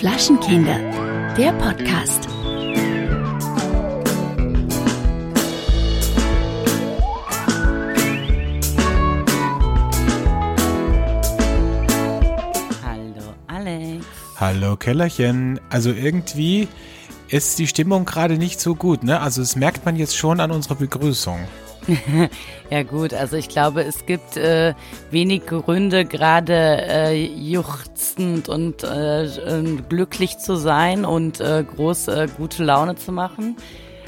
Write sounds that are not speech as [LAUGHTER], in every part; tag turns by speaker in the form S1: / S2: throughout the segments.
S1: Flaschenkinder, der Podcast.
S2: Hallo Alex.
S3: Hallo Kellerchen. Also irgendwie ist die Stimmung gerade nicht so gut, ne? Also das merkt man jetzt schon an unserer Begrüßung. [LAUGHS]
S2: ja gut, also ich glaube, es gibt äh, wenig Gründe, gerade äh, juchzend und äh, glücklich zu sein und äh, groß äh, gute Laune zu machen.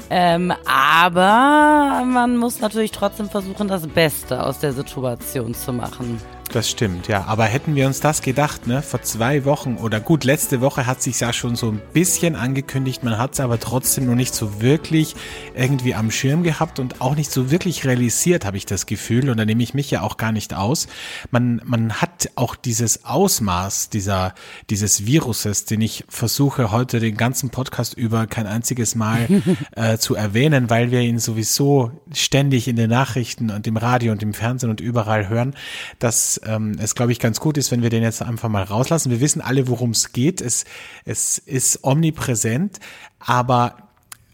S2: Ähm, aber man muss natürlich trotzdem versuchen, das Beste aus der Situation zu machen.
S3: Das stimmt, ja. Aber hätten wir uns das gedacht, ne, vor zwei Wochen oder gut, letzte Woche hat sich ja schon so ein bisschen angekündigt, man hat es aber trotzdem noch nicht so wirklich irgendwie am Schirm gehabt und auch nicht so wirklich realisiert, habe ich das Gefühl. Und da nehme ich mich ja auch gar nicht aus. Man, man hat auch dieses Ausmaß dieser, dieses Viruses, den ich versuche heute den ganzen Podcast über kein einziges Mal [LAUGHS] äh, zu erwähnen, weil wir ihn sowieso ständig in den Nachrichten und im Radio und im Fernsehen und überall hören, dass ähm, es, glaube ich, ganz gut ist, wenn wir den jetzt einfach mal rauslassen. Wir wissen alle, worum es geht. Es, es ist omnipräsent, aber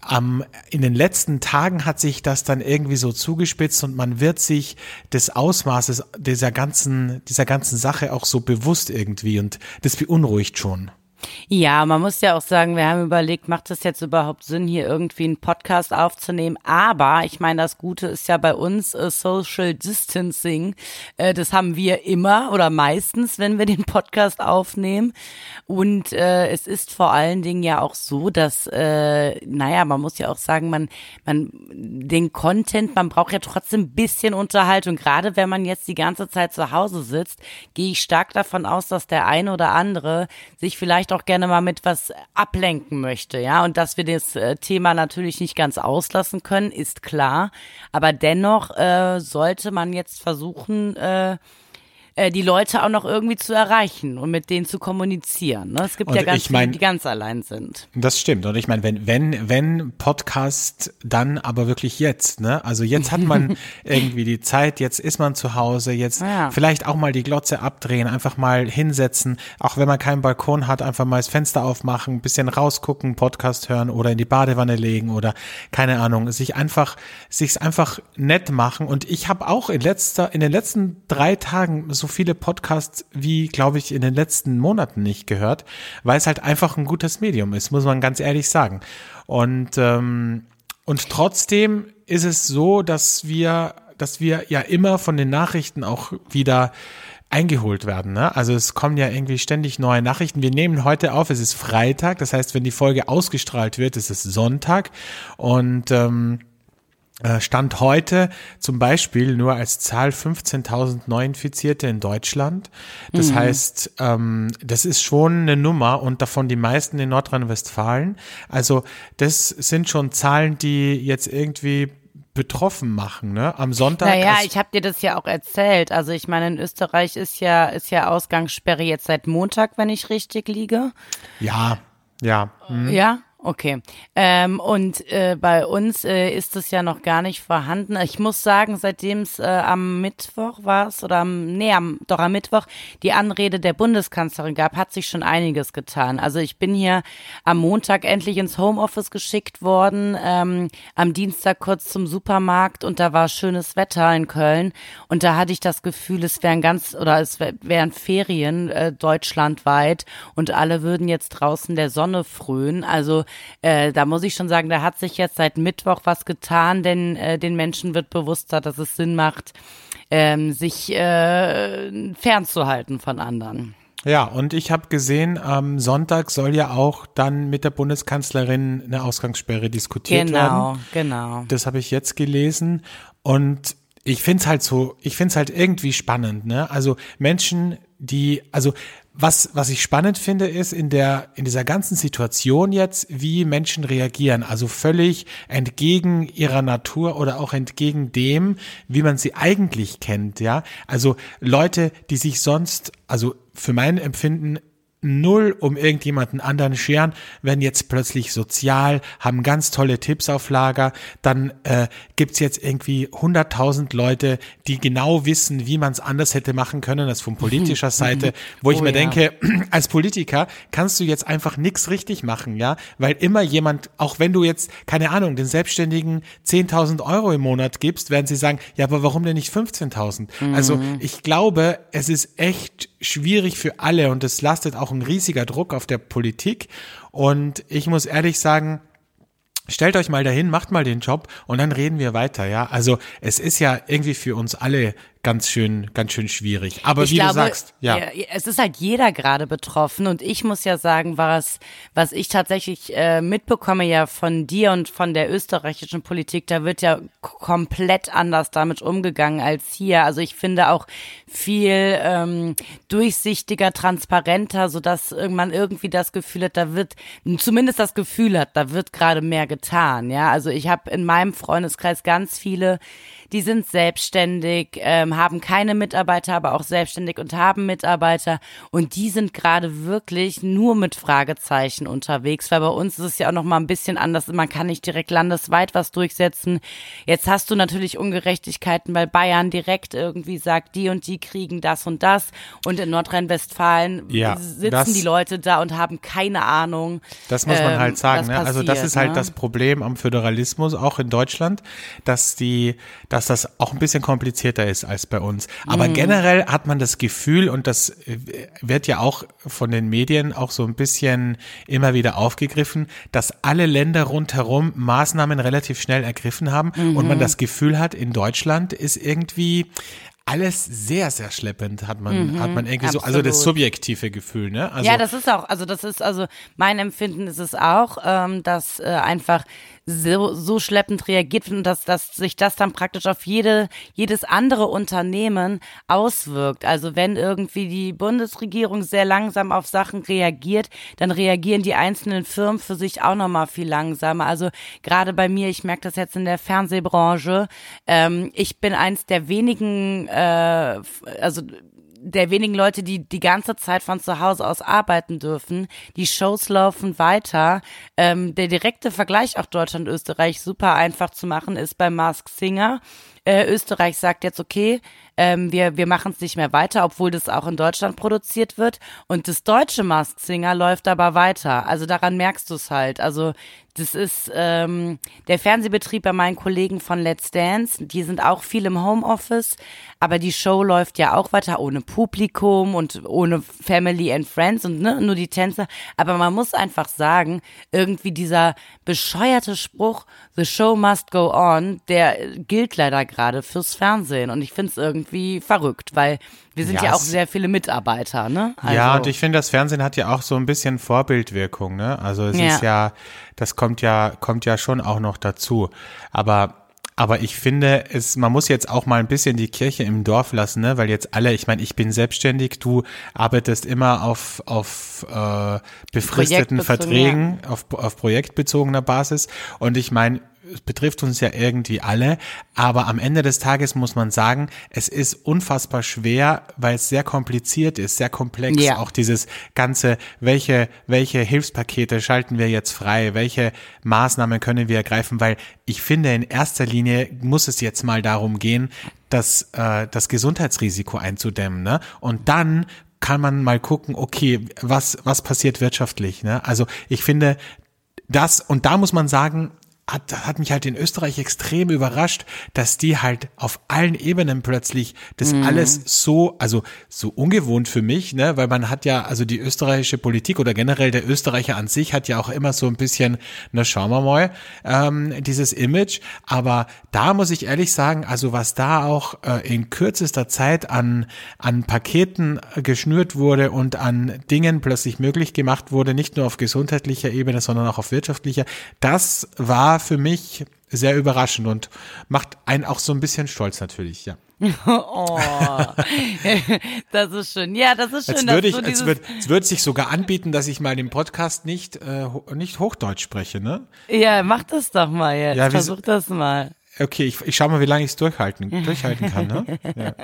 S3: ähm, in den letzten Tagen hat sich das dann irgendwie so zugespitzt und man wird sich des Ausmaßes dieser ganzen, dieser ganzen Sache auch so bewusst irgendwie und das beunruhigt schon.
S2: Ja, man muss ja auch sagen, wir haben überlegt, macht es jetzt überhaupt Sinn, hier irgendwie einen Podcast aufzunehmen? Aber ich meine, das Gute ist ja bei uns äh, Social Distancing. Äh, das haben wir immer oder meistens, wenn wir den Podcast aufnehmen. Und äh, es ist vor allen Dingen ja auch so, dass, äh, naja, man muss ja auch sagen, man, man, den Content, man braucht ja trotzdem ein bisschen Unterhaltung. Gerade wenn man jetzt die ganze Zeit zu Hause sitzt, gehe ich stark davon aus, dass der eine oder andere sich vielleicht vielleicht auch gerne mal mit was ablenken möchte, ja. Und dass wir das äh, Thema natürlich nicht ganz auslassen können, ist klar. Aber dennoch äh, sollte man jetzt versuchen, äh, äh, die Leute auch noch irgendwie zu erreichen und mit denen zu kommunizieren. Ne? Es gibt
S3: und
S2: ja ganz
S3: ich mein,
S2: viele, die ganz allein sind.
S3: Das stimmt. Und ich meine, wenn, wenn, wenn Podcast, dann aber wirklich jetzt. Ne? Also jetzt hat man [LAUGHS] irgendwie die Zeit, jetzt ist man zu Hause, jetzt ja. vielleicht auch mal die Glotze abdrehen, einfach mal hinsetzen, auch wenn man keinen Balkon hat, einfach mal das Fenster aufmachen, ein bisschen rausgucken, Podcast hören oder in die Badewanne legen oder keine Ahnung, sich einfach, sich's einfach nett machen. Und ich habe auch in letzter, in den letzten drei Tagen so viele Podcasts wie, glaube ich, in den letzten Monaten nicht gehört, weil es halt einfach ein gutes Medium ist, muss man ganz ehrlich sagen. Und, ähm, und trotzdem ist es so, dass wir, dass wir ja immer von den Nachrichten auch wieder eingeholt werden. Ne? Also es kommen ja irgendwie ständig neue Nachrichten. Wir nehmen heute auf, es ist Freitag, das heißt, wenn die Folge ausgestrahlt wird, ist es Sonntag. Und ähm, äh, Stand heute zum Beispiel nur als Zahl 15.000 Neuinfizierte in Deutschland. Das mhm. heißt, ähm, das ist schon eine Nummer und davon die meisten in Nordrhein-Westfalen. Also das sind schon Zahlen, die jetzt irgendwie betroffen machen, ne? Am Sonntag.
S2: Naja, ich habe dir das ja auch erzählt. Also ich meine, in Österreich ist ja ist ja Ausgangssperre jetzt seit Montag, wenn ich richtig liege.
S3: Ja, ja.
S2: Mhm. Ja. Okay. Ähm, und äh, bei uns äh, ist es ja noch gar nicht vorhanden. Ich muss sagen, seitdem es äh, am Mittwoch war es oder am, nee, am, doch am Mittwoch die Anrede der Bundeskanzlerin gab, hat sich schon einiges getan. Also ich bin hier am Montag endlich ins Homeoffice geschickt worden, ähm, am Dienstag kurz zum Supermarkt und da war schönes Wetter in Köln und da hatte ich das Gefühl, es wären ganz oder es wären Ferien äh, deutschlandweit und alle würden jetzt draußen der Sonne frönen. Also äh, da muss ich schon sagen, da hat sich jetzt seit Mittwoch was getan, denn äh, den Menschen wird bewusster, dass es Sinn macht, ähm, sich äh, fernzuhalten von anderen.
S3: Ja, und ich habe gesehen, am Sonntag soll ja auch dann mit der Bundeskanzlerin eine Ausgangssperre diskutiert
S2: genau,
S3: werden.
S2: Genau, genau.
S3: Das habe ich jetzt gelesen. Und ich finde es halt so, ich finde es halt irgendwie spannend, ne? Also Menschen, die, also was, was ich spannend finde, ist in der, in dieser ganzen Situation jetzt, wie Menschen reagieren. Also völlig entgegen ihrer Natur oder auch entgegen dem, wie man sie eigentlich kennt, ja. Also Leute, die sich sonst, also für mein Empfinden null um irgendjemanden anderen scheren, wenn jetzt plötzlich sozial, haben ganz tolle Tipps auf Lager, dann äh, gibt's jetzt irgendwie hunderttausend Leute, die genau wissen, wie man es anders hätte machen können, als von politischer Seite, wo ich oh, mir ja. denke, [CLEARS THROAT] als Politiker kannst du jetzt einfach nichts richtig machen, ja, weil immer jemand, auch wenn du jetzt, keine Ahnung, den Selbstständigen 10.000 Euro im Monat gibst, werden sie sagen, ja, aber warum denn nicht 15.000? Mhm. Also ich glaube, es ist echt schwierig für alle und es lastet auch ein riesiger Druck auf der Politik. Und ich muss ehrlich sagen, stellt euch mal dahin, macht mal den Job und dann reden wir weiter, ja. Also es ist ja irgendwie für uns alle ganz schön, ganz schön schwierig. Aber ich wie glaube, du sagst, ja.
S2: Es ist halt jeder gerade betroffen und ich muss ja sagen, was, was ich tatsächlich äh, mitbekomme ja von dir und von der österreichischen Politik, da wird ja komplett anders damit umgegangen als hier. Also ich finde auch viel ähm, durchsichtiger, transparenter, so dass man irgendwie das Gefühl hat, da wird, zumindest das Gefühl hat, da wird gerade mehr getan. Ja, also ich habe in meinem Freundeskreis ganz viele, die sind selbstständig, ähm, haben keine Mitarbeiter, aber auch selbstständig und haben Mitarbeiter. Und die sind gerade wirklich nur mit Fragezeichen unterwegs, weil bei uns ist es ja auch noch mal ein bisschen anders. Man kann nicht direkt landesweit was durchsetzen. Jetzt hast du natürlich Ungerechtigkeiten, weil Bayern direkt irgendwie sagt, die und die kriegen das und das. Und in Nordrhein-Westfalen ja, sitzen das, die Leute da und haben keine Ahnung.
S3: Das muss man ähm, halt sagen. Ne? also das ist halt ne? das Problem am Föderalismus, auch in Deutschland, dass die, dass das auch ein bisschen komplizierter ist als bei uns. Aber mhm. generell hat man das Gefühl, und das äh, wird ja auch von den Medien auch so ein bisschen immer wieder aufgegriffen, dass alle Länder rundherum Maßnahmen relativ schnell ergriffen haben mhm. und man mhm. das Gefühl hat, in Deutschland ist irgendwie alles sehr, sehr schleppend, hat man, mhm, hat man irgendwie absolut. so, also das subjektive Gefühl, ne? Also,
S2: ja, das ist auch, also das ist, also mein Empfinden ist es auch, ähm, dass äh, einfach so, so schleppend reagiert und dass, dass sich das dann praktisch auf jede, jedes andere Unternehmen auswirkt. Also wenn irgendwie die Bundesregierung sehr langsam auf Sachen reagiert, dann reagieren die einzelnen Firmen für sich auch nochmal viel langsamer. Also gerade bei mir, ich merke das jetzt in der Fernsehbranche, ähm, ich bin eins der wenigen, äh, also der wenigen Leute, die die ganze Zeit von zu Hause aus arbeiten dürfen. Die Shows laufen weiter. Ähm, der direkte Vergleich auch Deutschland-Österreich super einfach zu machen ist bei Mask Singer. Äh, Österreich sagt jetzt, okay, ähm, wir, wir machen es nicht mehr weiter, obwohl das auch in Deutschland produziert wird. Und das deutsche Mask Singer läuft aber weiter. Also daran merkst du es halt. Also das ist ähm, der Fernsehbetrieb bei meinen Kollegen von Let's Dance. Die sind auch viel im Homeoffice, aber die Show läuft ja auch weiter ohne Publikum und ohne Family and Friends und ne, nur die Tänzer. Aber man muss einfach sagen, irgendwie dieser bescheuerte Spruch, The Show must go on, der gilt leider gerade fürs Fernsehen. Und ich finde es irgendwie verrückt, weil wir sind ja, ja auch sehr viele Mitarbeiter, ne?
S3: Also ja, und ich finde, das Fernsehen hat ja auch so ein bisschen Vorbildwirkung, ne? Also es ja. ist ja, das kommt ja, kommt ja schon auch noch dazu. Aber aber ich finde, es, man muss jetzt auch mal ein bisschen die Kirche im Dorf lassen, ne? weil jetzt alle, ich meine, ich bin selbstständig, du arbeitest immer auf, auf äh, befristeten Verträgen, ja. auf, auf projektbezogener Basis. Und ich meine, es betrifft uns ja irgendwie alle, aber am Ende des Tages muss man sagen, es ist unfassbar schwer, weil es sehr kompliziert ist, sehr komplex. Ja. Auch dieses ganze, welche, welche Hilfspakete schalten wir jetzt frei, welche Maßnahmen können wir ergreifen, weil ich finde, in erster Linie muss es jetzt mal darum gehen, das, äh, das Gesundheitsrisiko einzudämmen. Ne? Und dann kann man mal gucken, okay, was, was passiert wirtschaftlich. Ne? Also ich finde, das, und da muss man sagen, hat, hat mich halt in Österreich extrem überrascht, dass die halt auf allen Ebenen plötzlich das mhm. alles so, also so ungewohnt für mich, ne, weil man hat ja, also die österreichische Politik oder generell der Österreicher an sich hat ja auch immer so ein bisschen, na schauen wir mal, ähm, dieses Image. Aber da muss ich ehrlich sagen, also was da auch äh, in kürzester Zeit an, an Paketen geschnürt wurde und an Dingen plötzlich möglich gemacht wurde, nicht nur auf gesundheitlicher Ebene, sondern auch auf wirtschaftlicher, das war für mich sehr überraschend und macht einen auch so ein bisschen stolz natürlich, ja. [LAUGHS] oh, [LAUGHS]
S2: das ist schön. Ja, das ist schön.
S3: Als würde ich, so als wird, es wird sich sogar anbieten, dass ich mal im Podcast nicht, äh, nicht Hochdeutsch spreche, ne?
S2: Ja, mach das doch mal jetzt. Ja, Versuch das mal.
S3: Okay, ich, ich schau mal, wie lange ich es durchhalten, [LAUGHS] durchhalten kann. Ne? Ja.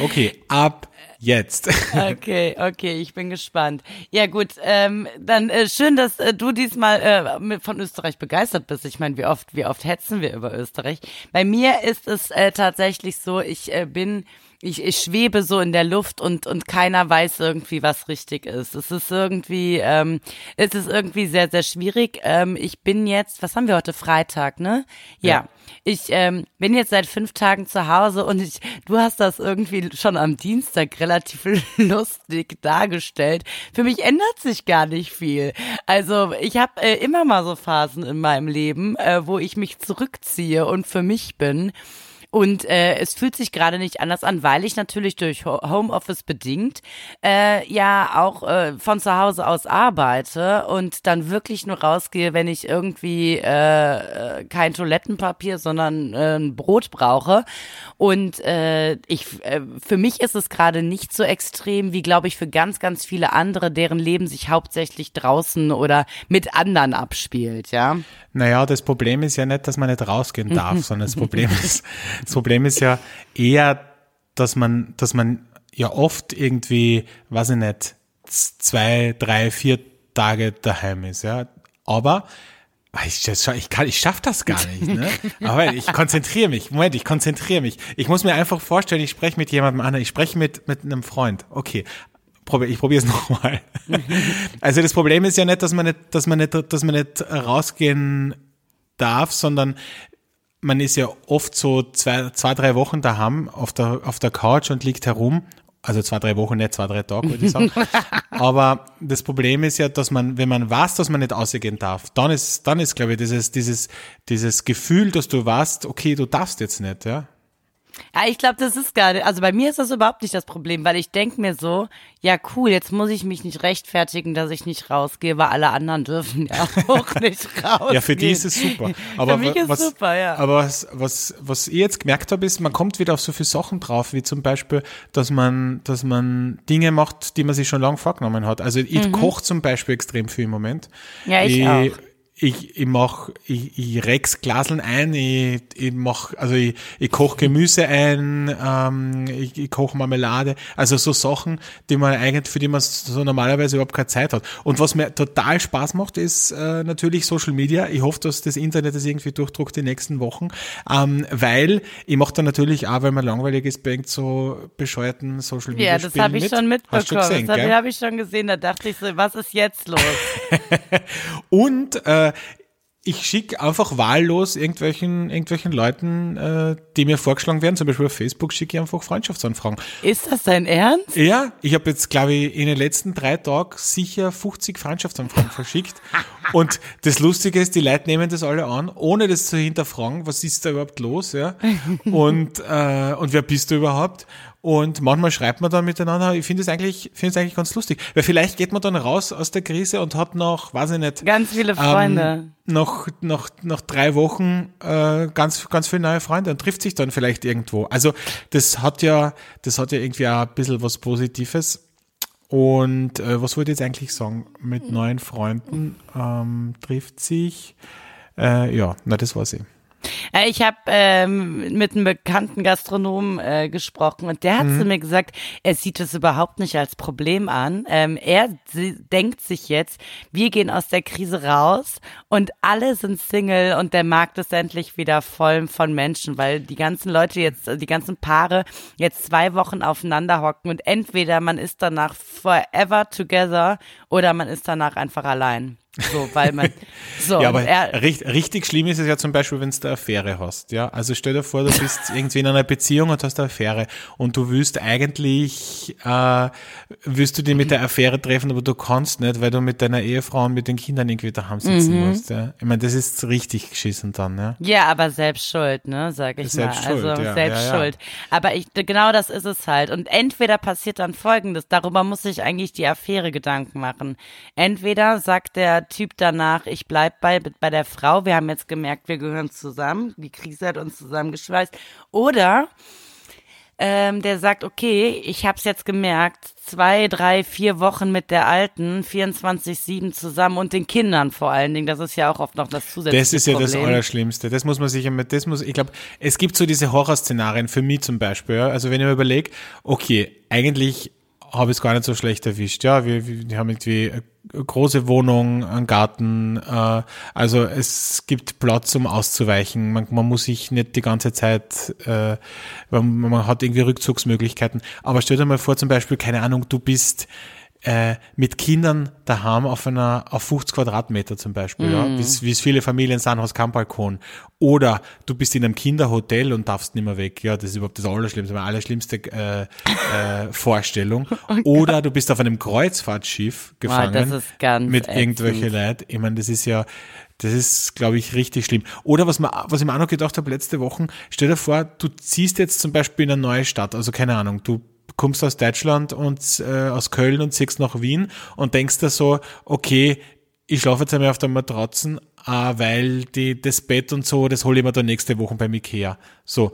S3: Okay, ab jetzt. [LAUGHS]
S2: Okay, okay, ich bin gespannt. Ja gut, ähm, dann äh, schön, dass äh, du diesmal äh, von Österreich begeistert bist. Ich meine, wie oft, wie oft hetzen wir über Österreich? Bei mir ist es äh, tatsächlich so, ich äh, bin ich, ich schwebe so in der Luft und und keiner weiß irgendwie, was richtig ist. Es ist irgendwie, ähm, es ist irgendwie sehr sehr schwierig. Ähm, ich bin jetzt, was haben wir heute Freitag, ne? Ja, ja. ich ähm, bin jetzt seit fünf Tagen zu Hause und ich, du hast das irgendwie schon am Dienstag relativ [LAUGHS] lustig dargestellt. Für mich ändert sich gar nicht viel. Also ich habe äh, immer mal so Phasen in meinem Leben, äh, wo ich mich zurückziehe und für mich bin. Und äh, es fühlt sich gerade nicht anders an, weil ich natürlich durch Homeoffice bedingt äh, ja auch äh, von zu Hause aus arbeite und dann wirklich nur rausgehe, wenn ich irgendwie äh, äh kein Toilettenpapier, sondern äh, ein Brot brauche. Und äh, ich, äh, für mich ist es gerade nicht so extrem wie, glaube ich, für ganz, ganz viele andere, deren Leben sich hauptsächlich draußen oder mit anderen abspielt, ja.
S3: Naja, das Problem ist ja nicht, dass man nicht rausgehen darf, [LAUGHS] sondern das Problem ist, das Problem ist ja eher, dass man, dass man ja oft irgendwie, weiß ich nicht, zwei, drei, vier Tage daheim ist, ja. Aber ich, ich, kann, ich schaff das gar nicht, ne? [LAUGHS] Aber ich konzentriere mich. Moment, ich konzentriere mich. Ich muss mir einfach vorstellen, ich spreche mit jemandem anderen, ich spreche mit, mit einem Freund. Okay. Ich probiere es [LAUGHS] nochmal. Also das Problem ist ja nicht, dass man nicht, dass man nicht, dass man nicht rausgehen darf, sondern man ist ja oft so zwei, zwei drei Wochen daheim auf der, auf der Couch und liegt herum. Also zwei, drei Wochen, nicht zwei, drei Tage, würde ich sagen. [LAUGHS] Aber das Problem ist ja, dass man, wenn man weiß, dass man nicht ausgehen darf, dann ist, dann ist, glaube ich, dieses, dieses, dieses Gefühl, dass du weißt, okay, du darfst jetzt nicht, ja.
S2: Ja, ich glaube, das ist gar nicht, also bei mir ist das überhaupt nicht das Problem, weil ich denke mir so, ja cool, jetzt muss ich mich nicht rechtfertigen, dass ich nicht rausgehe, weil alle anderen dürfen ja [LAUGHS] auch nicht rausgehen.
S3: ja, für die ist es super. Aber
S2: für mich ist
S3: was,
S2: super, ja.
S3: Aber was, was, was ich jetzt gemerkt habe, ist, man kommt wieder auf so viele Sachen drauf, wie zum Beispiel, dass man, dass man Dinge macht, die man sich schon lange vorgenommen hat. Also ich mhm. koche zum Beispiel extrem viel im Moment.
S2: Ja, ich, ich auch
S3: ich, ich mach, ich, ich rex Glaseln ein, ich, ich mach, also ich, ich koche Gemüse ein, ähm, ich, ich koche Marmelade, also so Sachen, die man eigentlich, für die man so normalerweise überhaupt keine Zeit hat. Und was mir total Spaß macht, ist äh, natürlich Social Media. Ich hoffe, dass das Internet das irgendwie durchdruckt die nächsten Wochen, ähm, weil ich mache da natürlich auch, weil man langweilig ist, bei so bescheuerten Social Media
S2: Ja, das habe ich
S3: mit.
S2: schon mitbekommen. Gesehen, das habe hab ich schon gesehen. Da dachte ich so, was ist jetzt los? [LAUGHS]
S3: Und äh, ich schicke einfach wahllos irgendwelchen, irgendwelchen Leuten, äh, die mir vorgeschlagen werden, zum Beispiel auf Facebook, schicke ich einfach Freundschaftsanfragen.
S2: Ist das dein Ernst?
S3: Ja, ich habe jetzt, glaube ich, in den letzten drei Tagen sicher 50 Freundschaftsanfragen verschickt. [LAUGHS] Und das Lustige ist, die Leute nehmen das alle an, ohne das zu hinterfragen, was ist da überhaupt los, ja? Und, äh, und wer bist du überhaupt? Und manchmal schreibt man dann miteinander. Ich finde es eigentlich, finde es eigentlich ganz lustig. Weil vielleicht geht man dann raus aus der Krise und hat noch, weiß ich nicht.
S2: Ganz viele Freunde.
S3: Ähm, noch, noch, noch drei Wochen, äh, ganz, ganz viele neue Freunde und trifft sich dann vielleicht irgendwo. Also, das hat ja, das hat ja irgendwie auch ein bisschen was Positives. Und äh, was wollte ich jetzt eigentlich sagen? Mit neuen Freunden ähm, trifft sich. Äh, ja, na, das war sie.
S2: Äh, ich habe ähm, mit einem bekannten Gastronomen äh, gesprochen und der hat mhm. zu mir gesagt, er sieht es überhaupt nicht als Problem an. Ähm, er denkt sich jetzt, wir gehen aus der Krise raus und alle sind Single und der Markt ist endlich wieder voll von Menschen, weil die ganzen Leute jetzt, die ganzen Paare jetzt zwei Wochen aufeinander hocken und entweder man ist danach forever together oder man ist danach einfach allein. So, weil man. [LAUGHS] So,
S3: ja, aber er, richtig, richtig schlimm ist es ja zum Beispiel, wenn du eine Affäre hast. Ja, also stell dir vor, du bist [LAUGHS] irgendwie in einer Beziehung und hast eine Affäre und du willst eigentlich, äh, willst du dich mit der Affäre treffen, aber du kannst nicht, weil du mit deiner Ehefrau und mit den Kindern irgendwie daheim sitzen mhm. musst. Ja. Ich meine, das ist richtig geschissen dann. Ja,
S2: ja aber selbst schuld, ne, sag ich selbst mal. Schuld, also ja, selbst ja, schuld. Aber ich, genau das ist es halt. Und entweder passiert dann Folgendes, darüber muss sich eigentlich die Affäre Gedanken machen. Entweder sagt der Typ danach, ich bleib bei, bei der Frau, wir haben jetzt gemerkt, wir gehören zusammen, die Krise hat uns zusammengeschweißt. Oder ähm, der sagt, okay, ich habe es jetzt gemerkt, zwei, drei, vier Wochen mit der Alten, 24-7 zusammen und den Kindern vor allen Dingen. Das ist ja auch oft noch das zusätzliche
S3: Das ist ja
S2: Problem.
S3: das Allerschlimmste. Das muss man sich immer, das muss, ich glaube, es gibt so diese Horrorszenarien für mich zum Beispiel. Ja? Also wenn ich mir überlege, okay, eigentlich habe ich es gar nicht so schlecht erwischt. Ja, wir, wir haben irgendwie eine große Wohnung, einen Garten, äh, also es gibt Platz, um auszuweichen. Man, man muss sich nicht die ganze Zeit, äh, man, man hat irgendwie Rückzugsmöglichkeiten. Aber stell dir mal vor, zum Beispiel, keine Ahnung, du bist äh, mit Kindern daheim auf einer auf 50 Quadratmeter zum Beispiel, mm. ja, wie es viele Familien sind, hast keinen Balkon. Oder du bist in einem Kinderhotel und darfst nicht mehr weg. Ja, das ist überhaupt das Allerschlimmste, meine allerschlimmste äh, äh, [LAUGHS] Vorstellung. Oh Oder du bist auf einem Kreuzfahrtschiff gefangen
S2: oh,
S3: mit irgendwelchen Leuten. Ich meine, das ist ja, das ist, glaube ich, richtig schlimm. Oder was, man, was ich mir auch noch gedacht habe letzte Woche, stell dir vor, du ziehst jetzt zum Beispiel in eine neue Stadt, also keine Ahnung, du kommst aus Deutschland und äh, aus Köln und ziehst nach Wien und denkst dir so, okay, ich schlafe jetzt einmal auf der Matratzen, äh, weil die, das Bett und so, das hole ich mir dann nächste Woche beim Ikea. So.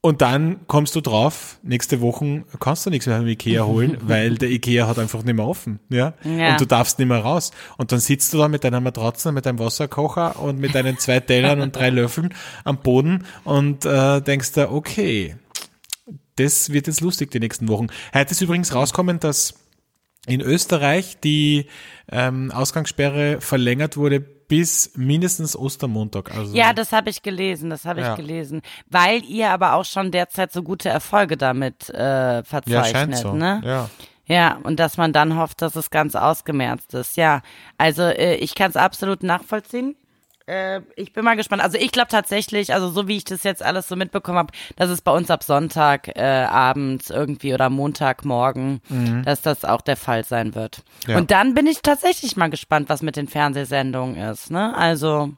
S3: Und dann kommst du drauf, nächste Woche kannst du nichts mehr beim Ikea holen, weil der Ikea hat einfach nicht mehr offen, ja? ja? Und du darfst nicht mehr raus. Und dann sitzt du da mit deiner Matratze, mit deinem Wasserkocher und mit deinen zwei Tellern und drei [LAUGHS] Löffeln am Boden und äh, denkst da, okay, das wird jetzt lustig die nächsten Wochen. Heute ist übrigens rauskommen, dass in Österreich die ähm, Ausgangssperre verlängert wurde bis mindestens Ostermontag. Also
S2: ja, das habe ich gelesen, das habe ich ja. gelesen. Weil ihr aber auch schon derzeit so gute Erfolge damit äh, verzeichnet, ja, scheint so. ne? Ja. Ja, und dass man dann hofft, dass es ganz ausgemerzt ist. Ja, also äh, ich kann es absolut nachvollziehen äh, ich bin mal gespannt. Also ich glaube tatsächlich, also so wie ich das jetzt alles so mitbekommen habe, dass es bei uns ab Sonntag äh, abends irgendwie oder Montagmorgen, mhm. dass das auch der Fall sein wird. Ja. Und dann bin ich tatsächlich mal gespannt, was mit den Fernsehsendungen ist. Ne? Also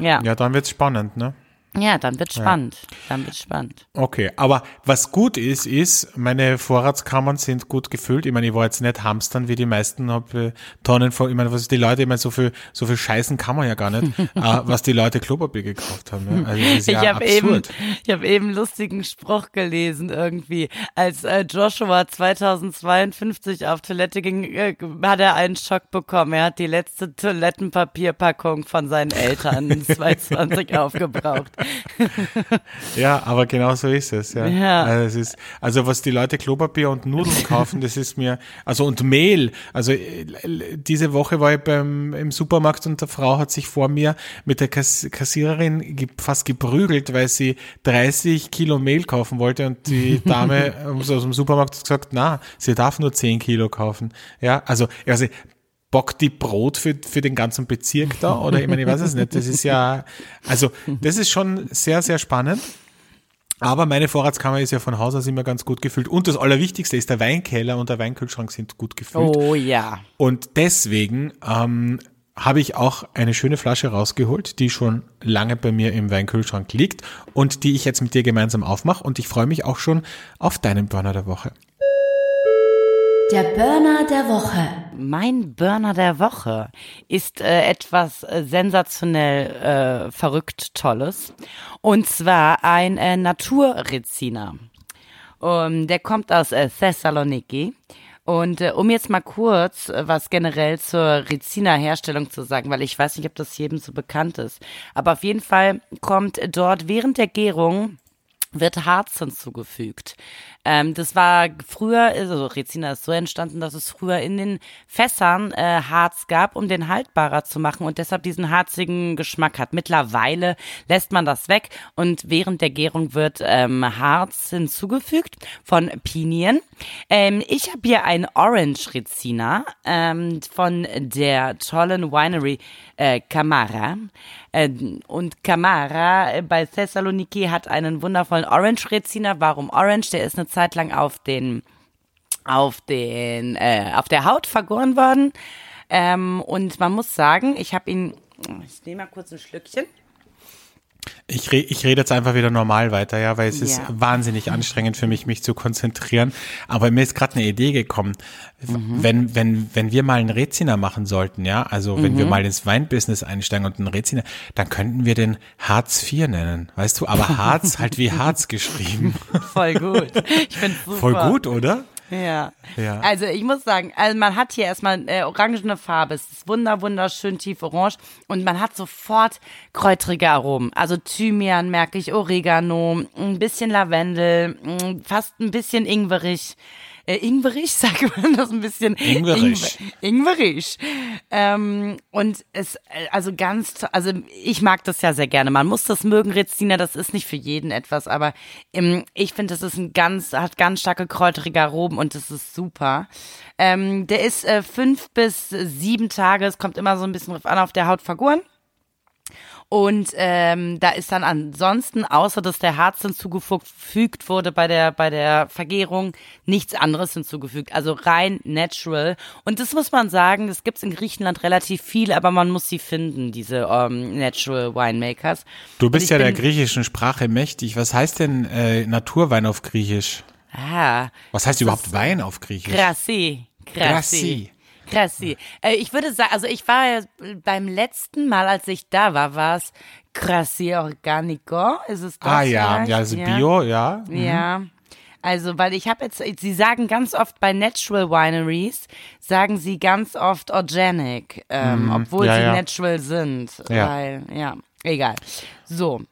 S2: ja.
S3: Ja, dann wird's spannend, ne?
S2: Ja, dann wird spannend. Ja. Dann wird spannend.
S3: Okay, aber was gut ist, ist, meine Vorratskammern sind gut gefüllt. Ich meine, ich war jetzt nicht hamstern wie die meisten hab, äh, Tonnen von, ich meine, was die Leute, ich meine, so viel, so viel Scheißen kann man ja gar nicht, [LAUGHS] äh, was die Leute Klopapier gekauft haben. Ja. Also das ist ja
S2: ich habe eben, ich habe eben einen lustigen Spruch gelesen irgendwie, als äh, Joshua 2052 auf Toilette ging, äh, hat er einen Schock bekommen. Er hat die letzte Toilettenpapierpackung von seinen Eltern [LAUGHS] 22 aufgebraucht. [LAUGHS]
S3: ja, aber genau so ist es. Ja. ja. Also, es ist, also was die Leute Klopapier und Nudeln [LAUGHS] kaufen, das ist mir, also und Mehl. Also äh, diese Woche war ich beim im Supermarkt und der Frau hat sich vor mir mit der Kass Kassiererin fast geprügelt, weil sie 30 Kilo Mehl kaufen wollte und die [LAUGHS] Dame aus dem Supermarkt hat gesagt, na, sie darf nur 10 Kilo kaufen. Ja, also, also bockt die Brot für, für den ganzen Bezirk da? Oder ich meine, ich weiß es nicht. Das ist ja, also das ist schon sehr, sehr spannend. Aber meine Vorratskammer ist ja von Haus aus immer ganz gut gefüllt. Und das Allerwichtigste ist, der Weinkeller und der Weinkühlschrank sind gut gefüllt.
S2: Oh ja.
S3: Und deswegen ähm, habe ich auch eine schöne Flasche rausgeholt, die schon lange bei mir im Weinkühlschrank liegt und die ich jetzt mit dir gemeinsam aufmache. Und ich freue mich auch schon auf deinen Burner der Woche.
S1: Der Burner der Woche.
S2: Mein Burner der Woche ist äh, etwas äh, sensationell äh, verrückt Tolles. Und zwar ein äh, Naturreziner. Um, der kommt aus äh, Thessaloniki. Und äh, um jetzt mal kurz äh, was generell zur Rezina-Herstellung zu sagen, weil ich weiß nicht, ob das jedem so bekannt ist. Aber auf jeden Fall kommt dort während der Gärung wird Harz hinzugefügt. Ähm, das war früher, also Rezina ist so entstanden, dass es früher in den Fässern äh, Harz gab, um den haltbarer zu machen und deshalb diesen harzigen Geschmack hat. Mittlerweile lässt man das weg und während der Gärung wird ähm, Harz hinzugefügt von Pinien. Ähm, ich habe hier ein Orange Rezina ähm, von der tollen Winery äh, Camara. Äh, und Camara äh, bei Thessaloniki hat einen wundervollen Orange Rezina. Warum Orange? Der ist eine Zeit lang auf den auf den äh, auf der Haut vergoren worden. Ähm, und man muss sagen, ich habe ihn. Ich nehme mal kurz ein Schlückchen.
S3: Ich, re ich rede jetzt einfach wieder normal weiter, ja, weil es ja. ist wahnsinnig anstrengend für mich, mich zu konzentrieren. Aber mir ist gerade eine Idee gekommen. Mhm. Wenn, wenn, wenn wir mal einen Reziner machen sollten, ja, also wenn mhm. wir mal ins Weinbusiness einsteigen und einen Reziner, dann könnten wir den Hartz IV nennen, weißt du, aber Harz halt wie [LAUGHS] Harz geschrieben.
S2: Voll gut. Ich finde super.
S3: Voll gut, oder?
S2: Ja. ja. Also ich muss sagen, also man hat hier erstmal äh, orangene Farbe, es ist wunder wunderschön tief orange und man hat sofort kräutrige Aromen. Also Thymian merke ich, Oregano, ein bisschen Lavendel, fast ein bisschen ingwerig äh, ingwerig, [LAUGHS] sagt man das ein bisschen.
S3: Ingwerig.
S2: ingwerig. Ähm, und es, äh, also ganz, also ich mag das ja sehr gerne. Man muss das mögen, Rezina, das ist nicht für jeden etwas, aber ähm, ich finde, das ist ein ganz, hat ganz starke kräuterige Aromen und das ist super. Ähm, der ist äh, fünf bis sieben Tage, es kommt immer so ein bisschen drauf an, auf der Haut vergoren. Und ähm, da ist dann ansonsten, außer dass der Harz hinzugefügt wurde bei der, bei der Vergärung, nichts anderes hinzugefügt. Also rein natural. Und das muss man sagen, das gibt's in Griechenland relativ viel, aber man muss sie finden, diese ähm, Natural Winemakers.
S3: Du bist ja der griechischen Sprache mächtig. Was heißt denn äh, Naturwein auf Griechisch?
S2: Ah.
S3: Was heißt überhaupt Wein auf Griechisch?
S2: Krassi. Krassi. Krassi. Äh, ich würde sagen, also ich war ja beim letzten Mal, als ich da war, war es Krassi Organico. Ist es das?
S3: Ah ja, ja, also ja. Bio, ja.
S2: Mhm. Ja. Also, weil ich habe jetzt, sie sagen ganz oft bei Natural Wineries, sagen sie ganz oft Organic, ähm, mhm. obwohl
S3: ja,
S2: sie
S3: ja.
S2: natural sind.
S3: Ja.
S2: Weil, ja, egal. So.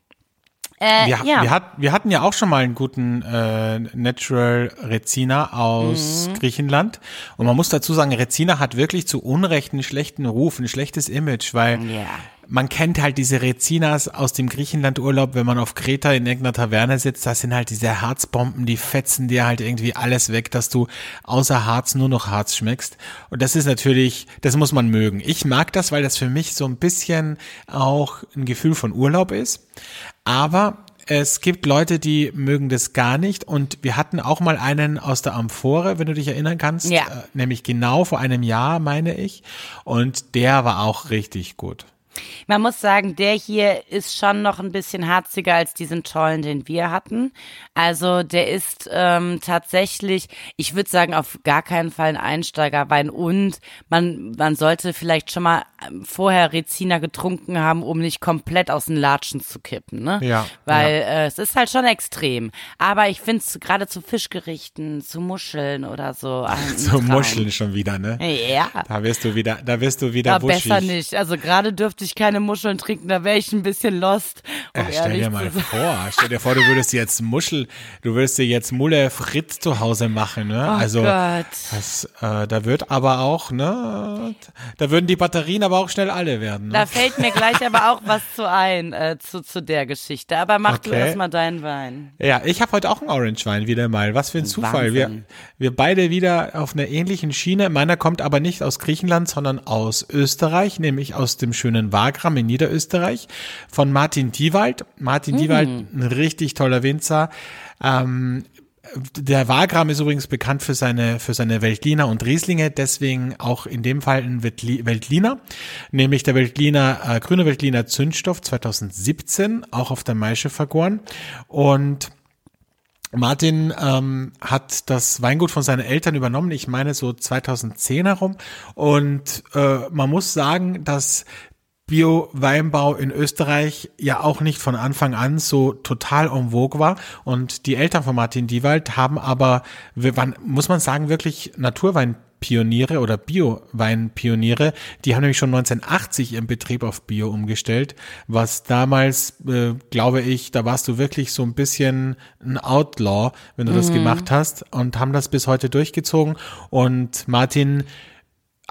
S3: Äh, wir, ja. wir, hat, wir hatten ja auch schon mal einen guten äh, Natural Rezina aus mhm. Griechenland. Und man muss dazu sagen, Rezina hat wirklich zu Unrecht einen schlechten Ruf, ein schlechtes Image, weil
S2: ja.
S3: man kennt halt diese Rezinas aus dem Griechenland-Urlaub, wenn man auf Kreta in irgendeiner Taverne sitzt, das sind halt diese Harzbomben, die fetzen dir halt irgendwie alles weg, dass du außer Harz nur noch Harz schmeckst. Und das ist natürlich, das muss man mögen. Ich mag das, weil das für mich so ein bisschen auch ein Gefühl von Urlaub ist. Aber es gibt Leute, die mögen das gar nicht. Und wir hatten auch mal einen aus der Amphore, wenn du dich erinnern kannst.
S2: Ja.
S3: Äh, nämlich genau vor einem Jahr, meine ich. Und der war auch richtig gut.
S2: Man muss sagen, der hier ist schon noch ein bisschen harziger als diesen tollen, den wir hatten. Also der ist ähm, tatsächlich, ich würde sagen, auf gar keinen Fall ein Einsteigerwein und man, man sollte vielleicht schon mal ähm, vorher Rezina getrunken haben, um nicht komplett aus den Latschen zu kippen, ne?
S3: Ja.
S2: Weil
S3: ja.
S2: Äh, es ist halt schon extrem. Aber ich finde es gerade zu Fischgerichten, zu Muscheln oder so. [LAUGHS]
S3: zu Muscheln schon wieder, ne?
S2: Ja.
S3: Da wirst du wieder, da wirst du wieder
S2: ja, besser nicht. Also gerade dürfte ich keine Muscheln trinken, da wäre ich ein bisschen lost.
S3: Um ja, stell dir mal vor, stell dir vor, du würdest jetzt Muschel, du würdest dir jetzt Mulle Fritz zu Hause machen, ne?
S2: Oh
S3: also. Das, äh, da wird aber auch, ne? Da würden die Batterien aber auch schnell alle werden. Ne?
S2: Da fällt mir gleich aber auch was zu ein äh, zu zu der Geschichte. Aber mach
S3: Okay.
S2: du erstmal deinen Wein.
S3: Ja, ich habe heute auch einen Orange Wein wieder mal. Was für ein Zufall. Wir, wir beide wieder auf einer ähnlichen Schiene. Meiner kommt aber nicht aus Griechenland, sondern aus Österreich, nämlich aus dem schönen Wagram in Niederösterreich von Martin Diewald. Martin Diewald, ein richtig toller Winzer. Ähm, der Wagram ist übrigens bekannt für seine, für seine Veltliner und Rieslinge, deswegen auch in dem Fall ein Veltliner, nämlich der Veltliner, äh, grüne Veltliner Zündstoff 2017, auch auf der Maische vergoren. Und Martin ähm, hat das Weingut von seinen Eltern übernommen, ich meine so 2010 herum. Und äh, man muss sagen, dass Bio-Weinbau in Österreich ja auch nicht von Anfang an so total en vogue war. Und die Eltern von Martin Diewald haben aber, waren, muss man sagen, wirklich Naturweinpioniere oder Bio-Weinpioniere. Die haben nämlich schon 1980 ihren Betrieb auf Bio umgestellt, was damals, äh, glaube ich, da warst du wirklich so ein bisschen ein Outlaw, wenn du das gemacht hast und haben das bis heute durchgezogen. Und Martin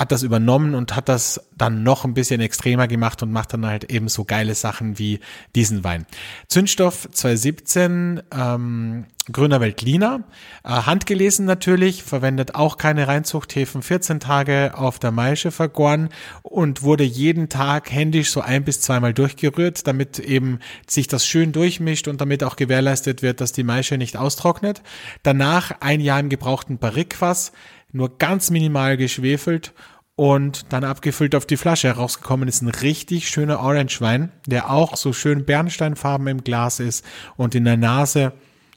S3: hat das übernommen und hat das dann noch ein bisschen extremer gemacht und macht dann halt eben so geile Sachen wie diesen Wein. Zündstoff 2017, ähm, Grüner Veltliner, äh, handgelesen natürlich, verwendet auch keine Reinzuchthäfen, 14 Tage auf der Maische vergoren und wurde jeden Tag händisch so ein bis zweimal durchgerührt, damit eben sich das schön durchmischt und damit auch gewährleistet wird, dass die Maische nicht austrocknet. Danach ein Jahr im gebrauchten Barrikfass, nur ganz minimal geschwefelt und dann abgefüllt auf die Flasche. Herausgekommen ist ein richtig schöner Orange-Wein, der auch so schön Bernsteinfarben im Glas ist und in der Nase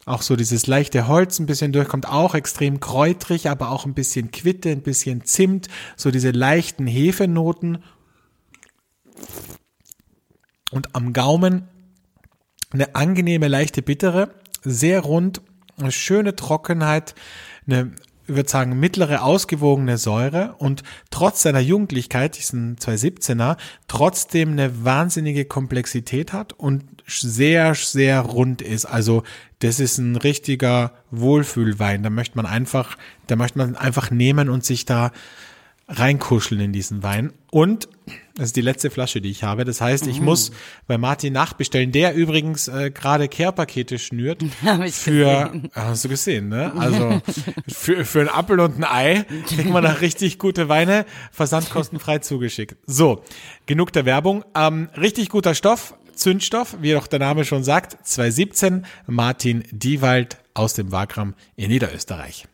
S3: auch so dieses leichte Holz ein bisschen durchkommt, auch extrem kräutrig, aber auch ein bisschen Quitte, ein bisschen Zimt, so diese leichten Hefenoten. Und am Gaumen eine angenehme, leichte Bittere, sehr rund, eine schöne Trockenheit, eine ich würde sagen, mittlere ausgewogene Säure und trotz seiner Jugendlichkeit, diesen 217er, trotzdem eine wahnsinnige Komplexität hat und sehr, sehr rund ist. Also das ist ein richtiger Wohlfühlwein. Da möchte man einfach, da möchte man einfach nehmen und sich da reinkuscheln in diesen Wein. Und das ist die letzte Flasche, die ich habe. Das heißt, ich mhm. muss bei Martin nachbestellen, der übrigens äh, gerade Care-Pakete schnürt. [LAUGHS] für, gesehen. hast du gesehen, ne? Also für, für ein Apfel und ein Ei kriegt man da [LAUGHS] richtig gute Weine, versandkostenfrei zugeschickt. So, genug der Werbung. Ähm, richtig guter Stoff, Zündstoff, wie doch der Name schon sagt, 2017, Martin Diewald aus dem Wagram in Niederösterreich.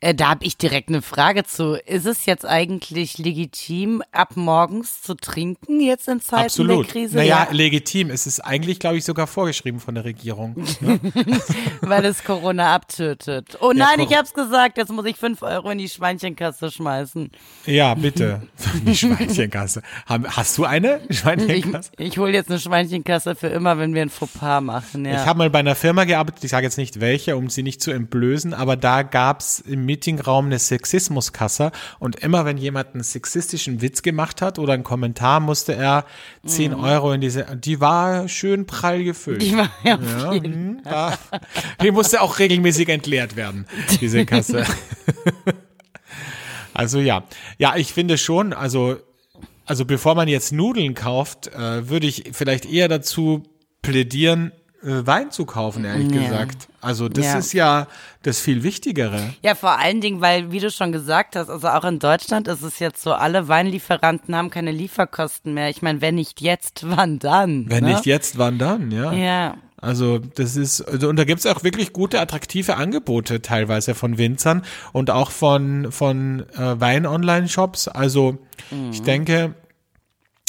S2: Äh, da habe ich direkt eine Frage zu. Ist es jetzt eigentlich legitim, ab morgens zu trinken, jetzt in Zeiten
S3: Absolut.
S2: der Krise?
S3: Naja, ja. legitim. Es ist eigentlich, glaube ich, sogar vorgeschrieben von der Regierung. Ne? [LAUGHS]
S2: Weil es Corona abtötet. Oh nein, ja, ich hab's gesagt, jetzt muss ich fünf Euro in die Schweinchenkasse schmeißen.
S3: Ja, bitte. [LAUGHS] Die Schweinchenkasse. Hast du eine Schweinchenkasse?
S2: Ich, ich hole jetzt eine Schweinchenkasse für immer, wenn wir ein Fauxpas machen. Ja.
S3: Ich habe mal bei einer Firma gearbeitet, ich sage jetzt nicht welche, um sie nicht zu entblößen, aber da gab's im Meetingraum eine Sexismuskasse und immer wenn jemand einen sexistischen Witz gemacht hat oder einen Kommentar, musste er 10 mhm. Euro in diese, die war schön prall gefüllt.
S2: Die war ja, ja
S3: mh, da, die musste auch regelmäßig entleert werden, diese Kasse. [LAUGHS] also ja, ja, ich finde schon, also also bevor man jetzt Nudeln kauft, äh, würde ich vielleicht eher dazu plädieren, Wein zu kaufen, ehrlich ja. gesagt. Also das ja. ist ja das viel Wichtigere.
S2: Ja, vor allen Dingen, weil, wie du schon gesagt hast, also auch in Deutschland ist es jetzt so, alle Weinlieferanten haben keine Lieferkosten mehr. Ich meine, wenn nicht jetzt, [LAUGHS] wann dann?
S3: Wenn ne? nicht jetzt, wann dann, ja.
S2: Ja.
S3: Also das ist, also, und da gibt's auch wirklich gute, attraktive Angebote teilweise von Winzern und auch von, von äh, Wein-Online-Shops. Also mhm. ich denke,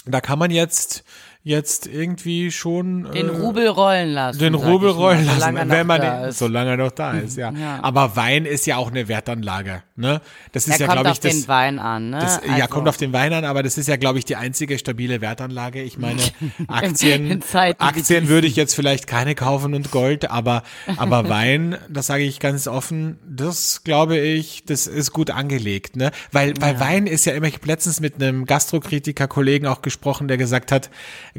S3: da kann man jetzt jetzt irgendwie schon
S2: den äh, Rubel rollen lassen.
S3: Den Rubel rollen mal, lassen, wenn man den, solange er noch da ist, ja. ja. Aber Wein ist ja auch eine Wertanlage, ne? Das ist Der ja glaube ich
S2: das kommt auf den Wein an, ne?
S3: Das, also. Ja, kommt auf den Wein an, aber das ist ja glaube ich die einzige stabile Wertanlage. Ich meine, [LAUGHS] Aktien Aktien würde ich jetzt vielleicht keine kaufen und Gold, aber aber [LAUGHS] Wein, das sage ich ganz offen, das glaube ich, das ist gut angelegt, ne? Weil weil ja. Wein ist ja immer ich habe letztens mit einem Gastrokritiker Kollegen auch gesprochen, der gesagt hat,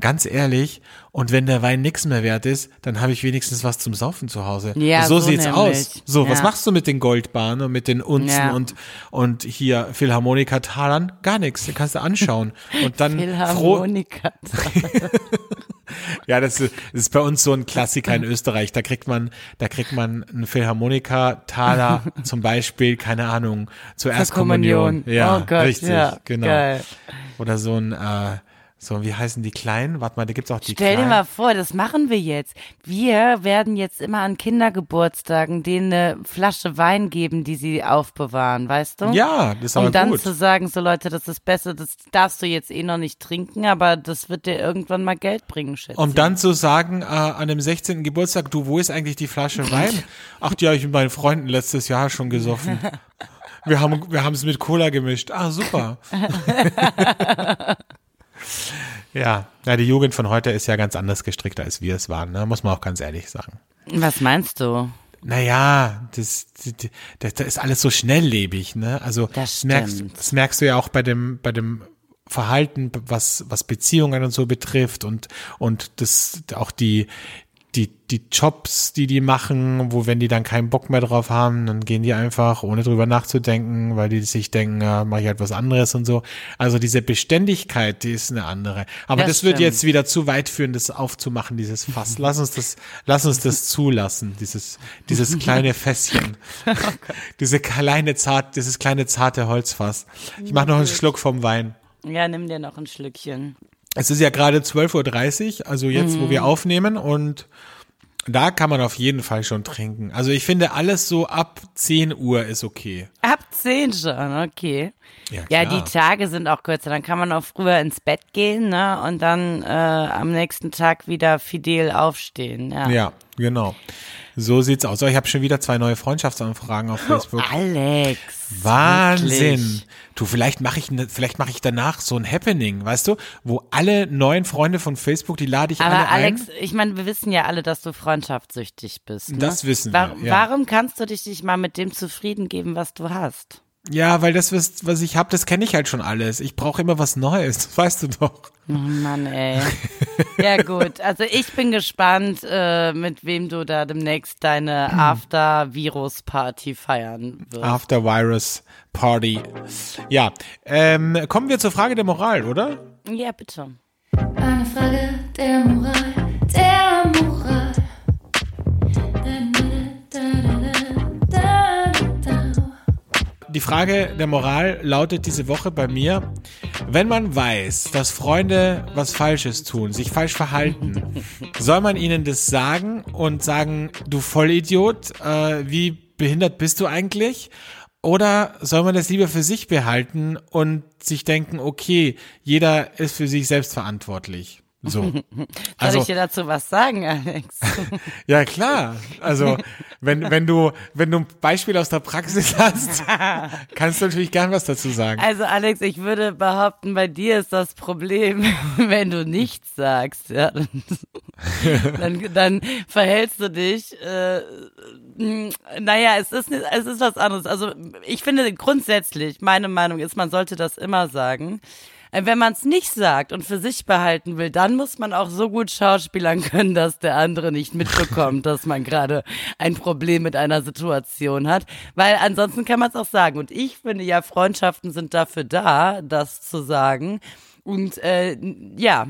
S3: ganz ehrlich, und wenn der Wein nichts mehr wert ist, dann habe ich wenigstens was zum Saufen zu Hause.
S2: Ja, so,
S3: so sieht's
S2: nämlich.
S3: aus. So, ja. was machst du mit den Goldbahnen und mit den Unzen ja. und, und hier Philharmonika-Talern? Gar nichts. Den kannst du anschauen. Und dann [LAUGHS]
S2: Philharmonika. [LAUGHS]
S3: ja, das ist, das ist bei uns so ein Klassiker in Österreich. Da kriegt man, da kriegt man einen Philharmonika-Taler [LAUGHS] zum Beispiel, keine Ahnung, zur Erstkommunion. Ja,
S2: oh Gott,
S3: richtig,
S2: ja,
S3: genau.
S2: Geil.
S3: Oder so ein, äh, so, wie heißen die Kleinen? Warte mal, da gibt's auch die
S2: Stell
S3: Kleinen.
S2: dir mal vor, das machen wir jetzt. Wir werden jetzt immer an Kindergeburtstagen denen eine Flasche Wein geben, die sie aufbewahren, weißt du?
S3: Ja, das ist aber
S2: Um dann
S3: gut.
S2: zu sagen, so Leute, das ist besser, das darfst du jetzt eh noch nicht trinken, aber das wird dir irgendwann mal Geld bringen, schätze
S3: Um dann zu sagen, äh, an dem 16. Geburtstag, du, wo ist eigentlich die Flasche Wein? Ach, die habe ich mit meinen Freunden letztes Jahr schon gesoffen. [LAUGHS] Wir haben wir haben es mit Cola gemischt. Ah, super. [LAUGHS] Ja, na, die Jugend von heute ist ja ganz anders gestrickt, als wir es waren, ne? muss man auch ganz ehrlich sagen.
S2: Was meinst du?
S3: Naja, das, das, das ist alles so schnelllebig, ne? Also
S2: das,
S3: merkst, das merkst du ja auch bei dem, bei dem Verhalten, was, was Beziehungen und so betrifft und, und das, auch die, die, die Jobs, die die machen, wo wenn die dann keinen Bock mehr drauf haben, dann gehen die einfach, ohne drüber nachzudenken, weil die sich denken, ja, mache ich halt was anderes und so. Also diese Beständigkeit, die ist eine andere. Aber das, das wird jetzt wieder zu weit führen, das aufzumachen, dieses Fass. [LAUGHS] Lass uns das, lass uns das zulassen, dieses, dieses kleine Fässchen. [LAUGHS] Oh Diese kleine zart, dieses kleine zarte Holzfass. Ich mache noch einen Schluck vom Wein.
S2: Ja, nimm dir noch ein Schlückchen.
S3: Es ist ja gerade 12.30 Uhr, also jetzt, mhm. wo wir aufnehmen und Da kann man auf jeden Fall schon trinken. Also ich finde alles so ab 10 Uhr ist okay.
S2: Ab 10 schon, okay.
S3: Ja,
S2: Ja, die Tage sind auch kürzer. Dann kann man auch früher ins Bett gehen, ne? Und dann äh, am nächsten Tag wieder fidel aufstehen. Ja.
S3: Ja, genau. So sieht's aus. So, ich habe schon wieder zwei neue Freundschaftsanfragen auf Facebook.
S2: Alex.
S3: Wahnsinn.
S2: wirklich.
S3: Du, vielleicht mache ich, ne- vielleicht mache ich danach so ein Happening, weißt du, wo alle neuen Freunde von Facebook, die lade ich
S2: Aber
S3: alle
S2: Alex,
S3: ein.
S2: ich meine, wir wissen ja alle, dass du freundschaftssüchtig bist. Ne?
S3: Das wissen
S2: Wa
S3: wir, ja.
S2: Warum kannst du dich nicht mal mit dem zufrieden geben, was du hast?
S3: Ja, weil das, was, was ich habe, das kenne ich halt schon alles. Ich brauche immer was Neues, das [LAUGHS] weißt du doch.
S2: Oh Mann, ey. [LAUGHS] ja gut, also ich bin gespannt, äh, mit wem du da demnächst deine After-Virus-Party feiern wirst.
S3: After Virus Party. Ja, ähm, kommen wir zur Frage der Moral, oder?
S2: Ja, bitte.
S1: Eine Frage der Moral, der Moral.
S3: Die Frage der Moral lautet diese Woche bei mir, wenn man weiß, dass Freunde was Falsches tun, sich falsch verhalten, [LAUGHS] soll man ihnen das sagen und sagen, du Vollidiot, äh, wie behindert bist du eigentlich? Oder soll man das lieber für sich behalten und sich denken, okay, jeder ist für sich selbst verantwortlich? So. [LAUGHS]
S2: Soll
S3: Also,
S2: ich dir dazu was sagen, Alex? [LAUGHS]
S3: ja klar. Also, wenn, wenn du, wenn du ein Beispiel aus der Praxis hast, kannst du natürlich gern was dazu sagen.
S2: Also Alex, ich würde behaupten, bei dir ist das Problem, [LAUGHS] wenn du nichts sagst, ja, dann, dann, verhältst du dich. Äh, naja, es ist es ist was anderes. Also ich finde grundsätzlich, meine Meinung ist, man sollte das immer sagen. Äh, Wenn man es nicht sagt und für sich behalten will, dann muss man auch so gut schauspielern [LAUGHS] können, dass der andere nicht mitbekommt, dass man gerade ein Problem mit einer Situation hat. Weil ansonsten kann man es auch sagen. Und ich finde ja, Freundschaften sind dafür da, das zu sagen. Und äh, ja,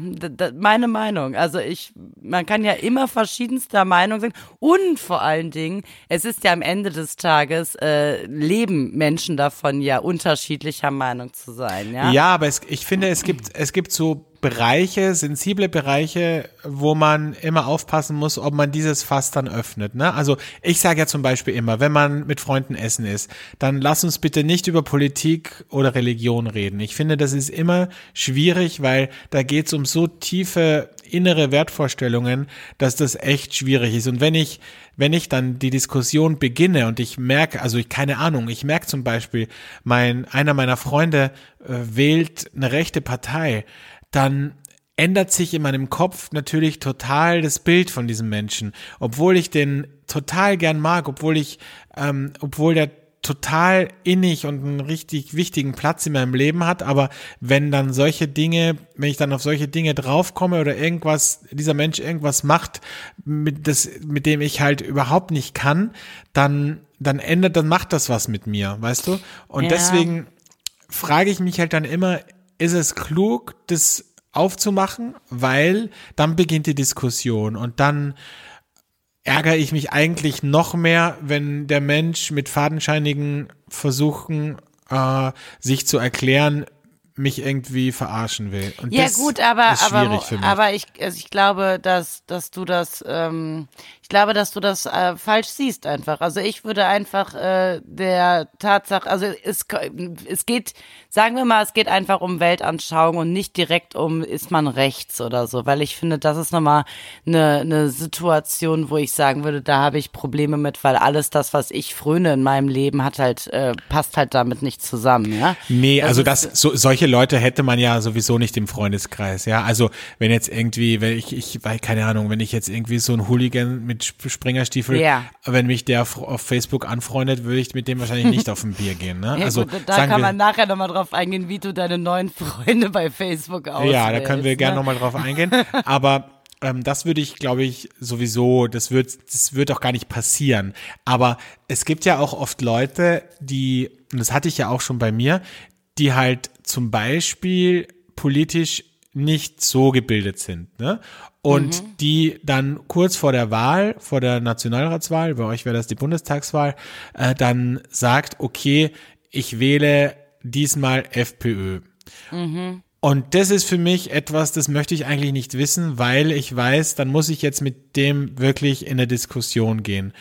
S2: meine Meinung. Also ich, man kann ja immer verschiedenster Meinung sein. Und vor allen Dingen, es ist ja am Ende des Tages, äh, leben Menschen davon ja unterschiedlicher Meinung zu sein. Ja.
S3: Ja, aber es, ich finde, es gibt, es gibt so Bereiche, sensible Bereiche, wo man immer aufpassen muss, ob man dieses Fass dann öffnet. Ne? Also ich sage ja zum Beispiel immer, wenn man mit Freunden essen ist, dann lass uns bitte nicht über Politik oder Religion reden. Ich finde, das ist immer schwierig, weil da geht es um so tiefe innere Wertvorstellungen, dass das echt schwierig ist. Und wenn ich, wenn ich dann die Diskussion beginne und ich merke, also ich keine Ahnung, ich merke zum Beispiel, mein, einer meiner Freunde äh, wählt eine rechte Partei, dann ändert sich in meinem Kopf natürlich total das Bild von diesem Menschen, obwohl ich den total gern mag, obwohl ich, ähm, obwohl der total innig und einen richtig wichtigen Platz in meinem Leben hat, aber wenn dann solche Dinge, wenn ich dann auf solche Dinge draufkomme oder irgendwas, dieser Mensch irgendwas macht, mit, das, mit dem ich halt überhaupt nicht kann, dann, dann ändert, dann macht das was mit mir, weißt du? Und
S2: Ja.
S3: deswegen frage ich mich halt dann immer, ist es klug, das aufzumachen, weil dann beginnt die Diskussion und dann ärgere ich mich eigentlich noch mehr, wenn der Mensch mit fadenscheinigen Versuchen, äh, sich zu erklären, mich irgendwie verarschen will. Und
S2: Ja gut, aber aber aber ich also ich glaube, dass dass du das ähm, ich glaube, dass du das äh, falsch siehst einfach. Also ich würde einfach äh, der Tatsache, also es es geht, sagen wir mal, es geht einfach um Weltanschauung und nicht direkt um ist man rechts oder so, weil ich finde, das ist nochmal eine eine Situation, wo ich sagen würde, da habe ich Probleme mit, weil alles das, was ich fröne in meinem Leben, hat halt äh, passt halt damit nicht zusammen, ja.
S3: Nee, also
S2: ist-
S3: das, so, solche Leute hätte man ja sowieso nicht im Freundeskreis, ja. Also wenn jetzt irgendwie, wenn ich, ich, weil, keine Ahnung, wenn ich jetzt irgendwie so ein Hooligan mit Sp- Springerstiefel,
S2: Ja.
S3: wenn mich der auf, Facebook anfreundet, würde ich mit dem wahrscheinlich nicht auf ein Bier gehen, ne?
S2: Ja,
S3: Also
S2: gut, da kann
S3: wir,
S2: man nachher nochmal drauf eingehen, wie du deine neuen Freunde bei Facebook auswählst.
S3: Ja, da können wir gerne
S2: ne?
S3: nochmal drauf eingehen. Aber ähm, das würde ich, glaube ich, sowieso, das wird, das wird auch gar nicht passieren. Aber es gibt ja auch oft Leute, die, und das hatte ich ja auch schon bei mir, die halt zum Beispiel politisch nicht so gebildet sind, ne? Und
S2: Mhm.
S3: die dann kurz vor der Wahl, vor der Nationalratswahl, bei euch wäre das die Bundestagswahl, äh, dann sagt, okay, ich wähle diesmal FPÖ. Und das ist für mich etwas, das möchte ich eigentlich nicht wissen, weil ich weiß, dann muss ich jetzt mit dem wirklich in eine Diskussion gehen.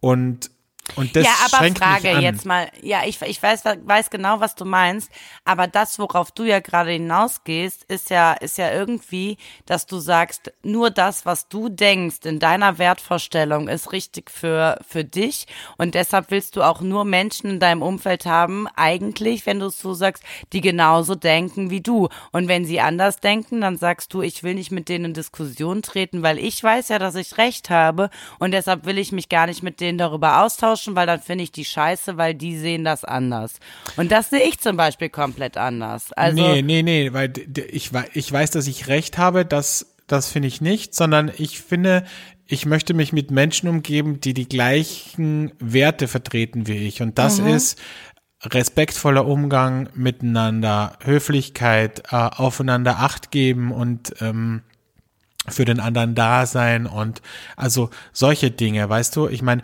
S3: Und und das
S2: ja, aber Frage jetzt mal, ja, ich, ich weiß, weiß genau, was du meinst, aber das, worauf du ja gerade hinausgehst, ist ja, ist ja irgendwie, dass du sagst, nur das, was du denkst in deiner Wertvorstellung ist richtig für, für dich. Und deshalb willst du auch nur Menschen in deinem Umfeld haben, eigentlich, wenn du es so sagst, die genauso denken wie du. Und wenn sie anders denken, dann sagst du, ich will nicht mit denen in Diskussion treten, weil ich weiß ja, dass ich recht habe. Und deshalb will ich mich gar nicht mit denen darüber austauschen austauschen, weil dann finde ich die scheiße, weil die sehen das anders. Und das sehe ich zum Beispiel komplett anders. Also,
S3: nee, nee, nee, weil ich, ich weiß, dass ich recht habe, das, das finde ich nicht, sondern ich finde, ich möchte mich mit Menschen umgeben, die die gleichen Werte vertreten wie ich. Und das mhm. ist respektvoller Umgang miteinander, Höflichkeit, äh, aufeinander Acht geben und ähm, für den anderen da sein und also solche Dinge, weißt du? Ich meine,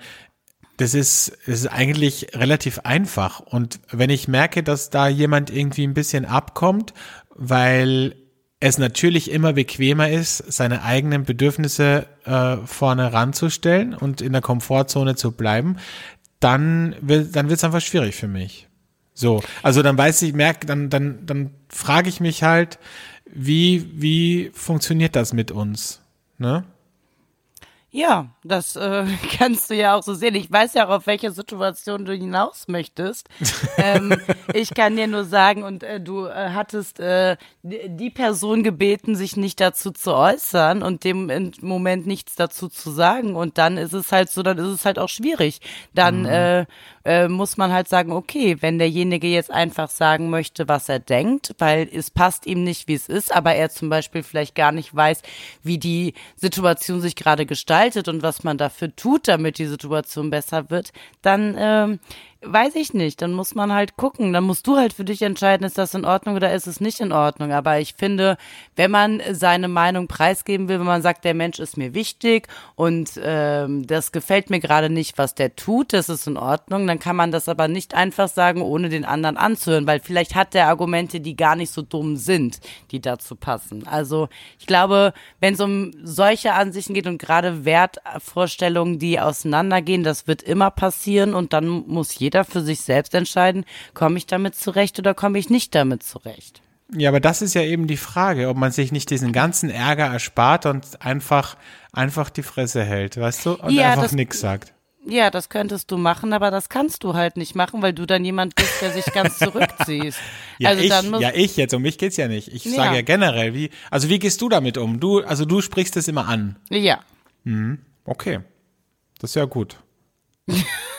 S3: das ist, das ist eigentlich relativ einfach. Und wenn ich merke, dass da jemand irgendwie ein bisschen abkommt, weil es natürlich immer bequemer ist, seine eigenen Bedürfnisse äh, vorne ranzustellen und in der Komfortzone zu bleiben, dann wird dann wird's einfach schwierig für mich. So, also dann weiß ich, merke, dann dann dann frage ich mich halt, wie wie funktioniert das mit uns, ne?
S2: Ja, das äh, [LAUGHS] kannst du ja auch so sehen. Ich weiß ja auch, auf welche Situation du hinaus möchtest. ähm, [LAUGHS] ich kann dir nur sagen, und äh, du äh, hattest äh, die Person gebeten, sich nicht dazu zu äußern und dem Moment nichts dazu zu sagen. Und dann ist es halt so, dann ist es halt auch schwierig. Dann mhm. äh, äh, muss man halt sagen, okay, wenn derjenige jetzt einfach sagen möchte, was er denkt, weil es passt ihm nicht, wie es ist, aber er zum Beispiel vielleicht gar nicht weiß, wie die Situation sich gerade gestaltet und was man dafür tut, damit die Situation besser wird, dann ähm, weiß ich nicht. Dann muss man halt gucken. Dann musst du halt für dich entscheiden, ist das in Ordnung oder ist es nicht in Ordnung. Aber ich finde, wenn man seine Meinung preisgeben will, wenn man sagt, der Mensch ist mir wichtig und ähm, das gefällt mir gerade nicht, was der tut, das ist in Ordnung, dann kann man das aber nicht einfach sagen, ohne den anderen anzuhören, weil vielleicht hat der Argumente, die gar nicht so dumm sind, die dazu passen. Also ich glaube, wenn es um solche Ansichten geht und gerade Wertvorstellungen, die auseinandergehen, das wird immer passieren und dann muss jeder jeder für sich selbst entscheiden, komme ich damit zurecht oder komme ich nicht damit zurecht.
S3: Ja, aber das ist ja eben die Frage, ob man sich nicht diesen ganzen Ärger erspart und einfach, einfach die Fresse hält, weißt du? Und ja, einfach nichts sagt.
S2: Ja, das könntest du machen, aber das kannst du halt nicht machen, weil du dann jemand bist, der sich ganz zurückzieht. [LAUGHS]
S3: ja, also ich, ja, ich jetzt, um mich geht's ja nicht. Ich ja. sage ja generell, wie, also wie gehst du damit um? Du, also du sprichst es immer an.
S2: Ja.
S3: Mhm. Okay. Das ist ja gut.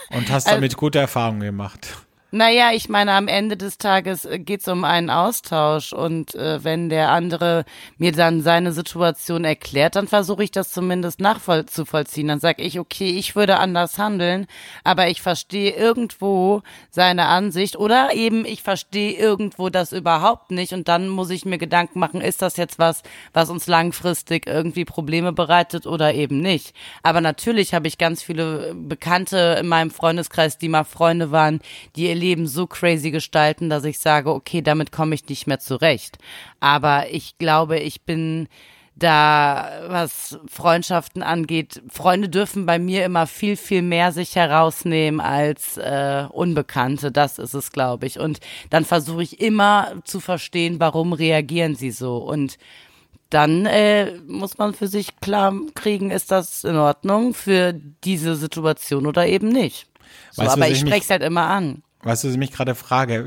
S3: Und hast damit also, gute Erfahrungen gemacht.
S2: Naja, ich meine, am Ende des Tages äh, geht es um einen Austausch und äh, wenn der andere mir dann seine Situation erklärt, dann versuche ich das zumindest nachzuvollziehen. Dann sage ich, okay, ich würde anders handeln, aber ich verstehe irgendwo seine Ansicht oder eben ich verstehe irgendwo das überhaupt nicht und dann muss ich mir Gedanken machen, ist das jetzt was, was uns langfristig irgendwie Probleme bereitet oder eben nicht. Aber natürlich habe ich ganz viele Bekannte in meinem Freundeskreis, die mal Freunde waren, die ihr Leben so crazy gestalten, dass ich sage, okay, damit komme ich nicht mehr zurecht. Aber ich glaube, ich bin da, was Freundschaften angeht, Freunde dürfen bei mir immer viel, viel mehr sich herausnehmen als äh, Unbekannte. Das ist es, glaube ich. Und dann versuche ich immer zu verstehen, warum reagieren sie so. Und dann äh, muss man für sich klar kriegen, ist das in Ordnung für diese Situation oder eben nicht. So, weißt, aber ich spreche es halt immer an.
S3: Weißt du, was ich mich gerade frage?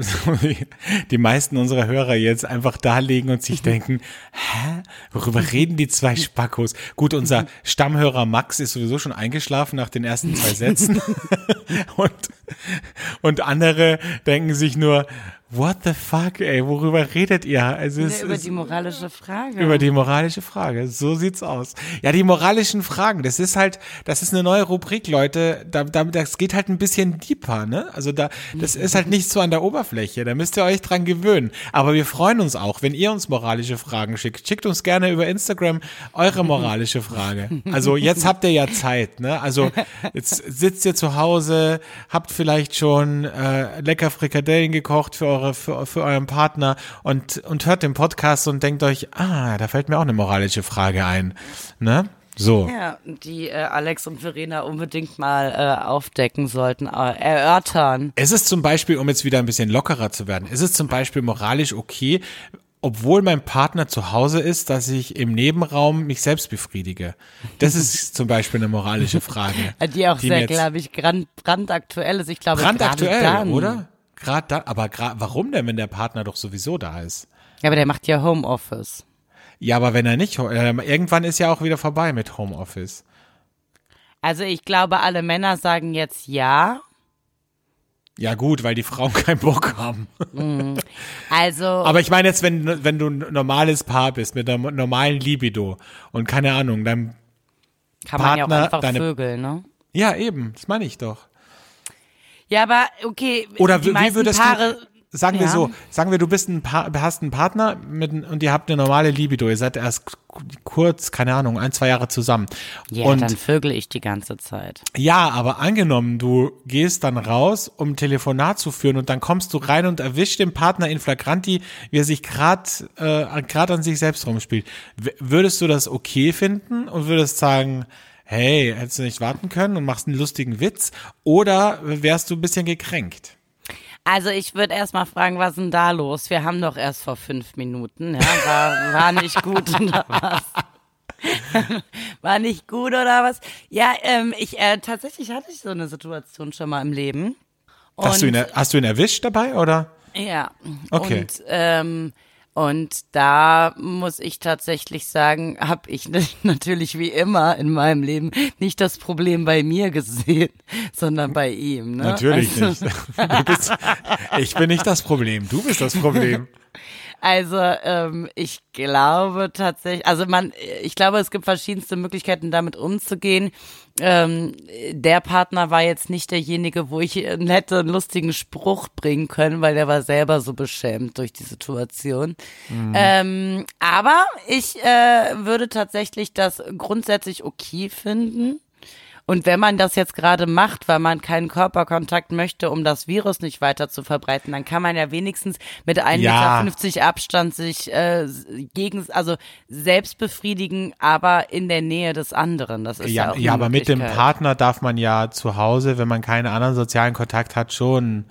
S3: [LAUGHS] Die meisten unserer Hörer jetzt einfach da liegen und sich denken, hä? Worüber reden die zwei Spackos? Gut, unser Stammhörer Max ist sowieso schon eingeschlafen nach den ersten zwei Sätzen. [LAUGHS] [LAUGHS] und, und andere denken sich nur, What the fuck, ey, worüber redet ihr? Also
S2: es, über die moralische Frage.
S3: Über die moralische Frage, so sieht's aus. Ja, die moralischen Fragen, das ist halt, das ist eine neue Rubrik, Leute. Da, da, das geht halt ein bisschen deeper, ne? Also da, das ist halt nicht so an der Oberfläche. Da müsst ihr euch dran gewöhnen. Aber wir freuen uns auch, wenn ihr uns moralische Fragen schickt. Schickt uns gerne über Instagram eure moralische Frage. Also jetzt habt ihr ja Zeit, ne? Also jetzt sitzt ihr zu Hause, habt vielleicht schon äh, lecker Frikadellen gekocht für eure, für, für euren Partner und, und hört den Podcast und denkt euch, ah, da fällt mir auch eine moralische Frage ein. Ne? So.
S2: Ja, die äh, Alex und Verena unbedingt mal äh, aufdecken sollten, äh, erörtern.
S3: Es ist zum Beispiel, um jetzt wieder ein bisschen lockerer zu werden, ist es zum Beispiel moralisch okay, obwohl mein Partner zu Hause ist, dass ich im Nebenraum mich selbst befriedige? Das ist [LAUGHS] zum Beispiel eine moralische Frage.
S2: Die auch die sehr, glaube ich, brand, brandaktuell ist. Ich glaube,
S3: brandaktuell, oder? Gerade da, aber grad, warum denn, wenn der Partner doch sowieso da ist?
S2: Ja, aber der macht ja Homeoffice.
S3: Ja, aber wenn er nicht, äh, irgendwann ist ja auch wieder vorbei mit Homeoffice.
S2: Also ich glaube, alle Männer sagen jetzt ja.
S3: Ja gut, weil die Frauen [LAUGHS] keinen Bock haben.
S2: Mhm. Also. [LAUGHS]
S3: Aber ich meine jetzt, wenn, wenn du ein normales Paar bist mit einer normalen Libido und keine Ahnung, dein
S2: kann
S3: Partner,
S2: man ja auch einfach
S3: deine,
S2: vögeln, ne?
S3: Ja, eben, das meine ich doch.
S2: Ja, aber okay.
S3: Oder wie, wie würdest
S2: Paare,
S3: du, sagen wir so, sagen wir, du bist ein pa hast einen Partner mit, und ihr habt eine normale Libido, ihr seid erst kurz, keine Ahnung, ein, zwei Jahre zusammen.
S2: Ja,
S3: und,
S2: dann vögel ich die ganze Zeit.
S3: Ja, aber angenommen, du gehst dann raus, um ein Telefonat zu führen und dann kommst du rein und erwischst den Partner in flagranti, wie er sich gerade äh, grad an sich selbst rumspielt. W würdest du das okay finden und würdest sagen, hey, hättest du nicht warten können und machst einen lustigen Witz? Oder wärst du ein bisschen gekränkt?
S2: Also ich würde erstmal fragen, was ist denn da los? Wir haben doch erst vor fünf Minuten, ja, war, war nicht gut oder was? [LAUGHS] war nicht gut oder was? Ja, ähm, ich äh, tatsächlich hatte ich so eine Situation schon mal im Leben.
S3: hast, du ihn, hast du ihn erwischt dabei oder?
S2: Ja.
S3: Okay.
S2: Und ähm, und da muss ich tatsächlich sagen, habe ich [LAUGHS] natürlich wie immer in meinem Leben nicht das Problem bei mir gesehen, [LAUGHS] sondern bei ihm. Ne?
S3: Natürlich also, nicht. [LAUGHS] Bist, ich bin nicht das Problem, du bist das Problem.
S2: Also ähm, ich glaube tatsächlich, also man, ich glaube, es gibt verschiedenste Möglichkeiten, damit umzugehen. Ähm, der Partner war jetzt nicht derjenige, wo ich einen hätte einen lustigen Spruch bringen können, weil der war selber so beschämt durch die Situation. Mhm. Ähm, aber ich äh, würde tatsächlich das grundsätzlich okay finden. Und wenn man das jetzt gerade macht, weil man keinen Körperkontakt möchte, um das Virus nicht weiter zu verbreiten, dann kann man ja wenigstens mit 1,50 ja. Meter Abstand sich äh, gegen, also selbst befriedigen, aber in der Nähe des anderen. Das ist ja, ja
S3: Ja, aber mit dem Partner darf man ja zu Hause, wenn man keinen anderen sozialen Kontakt hat, schon,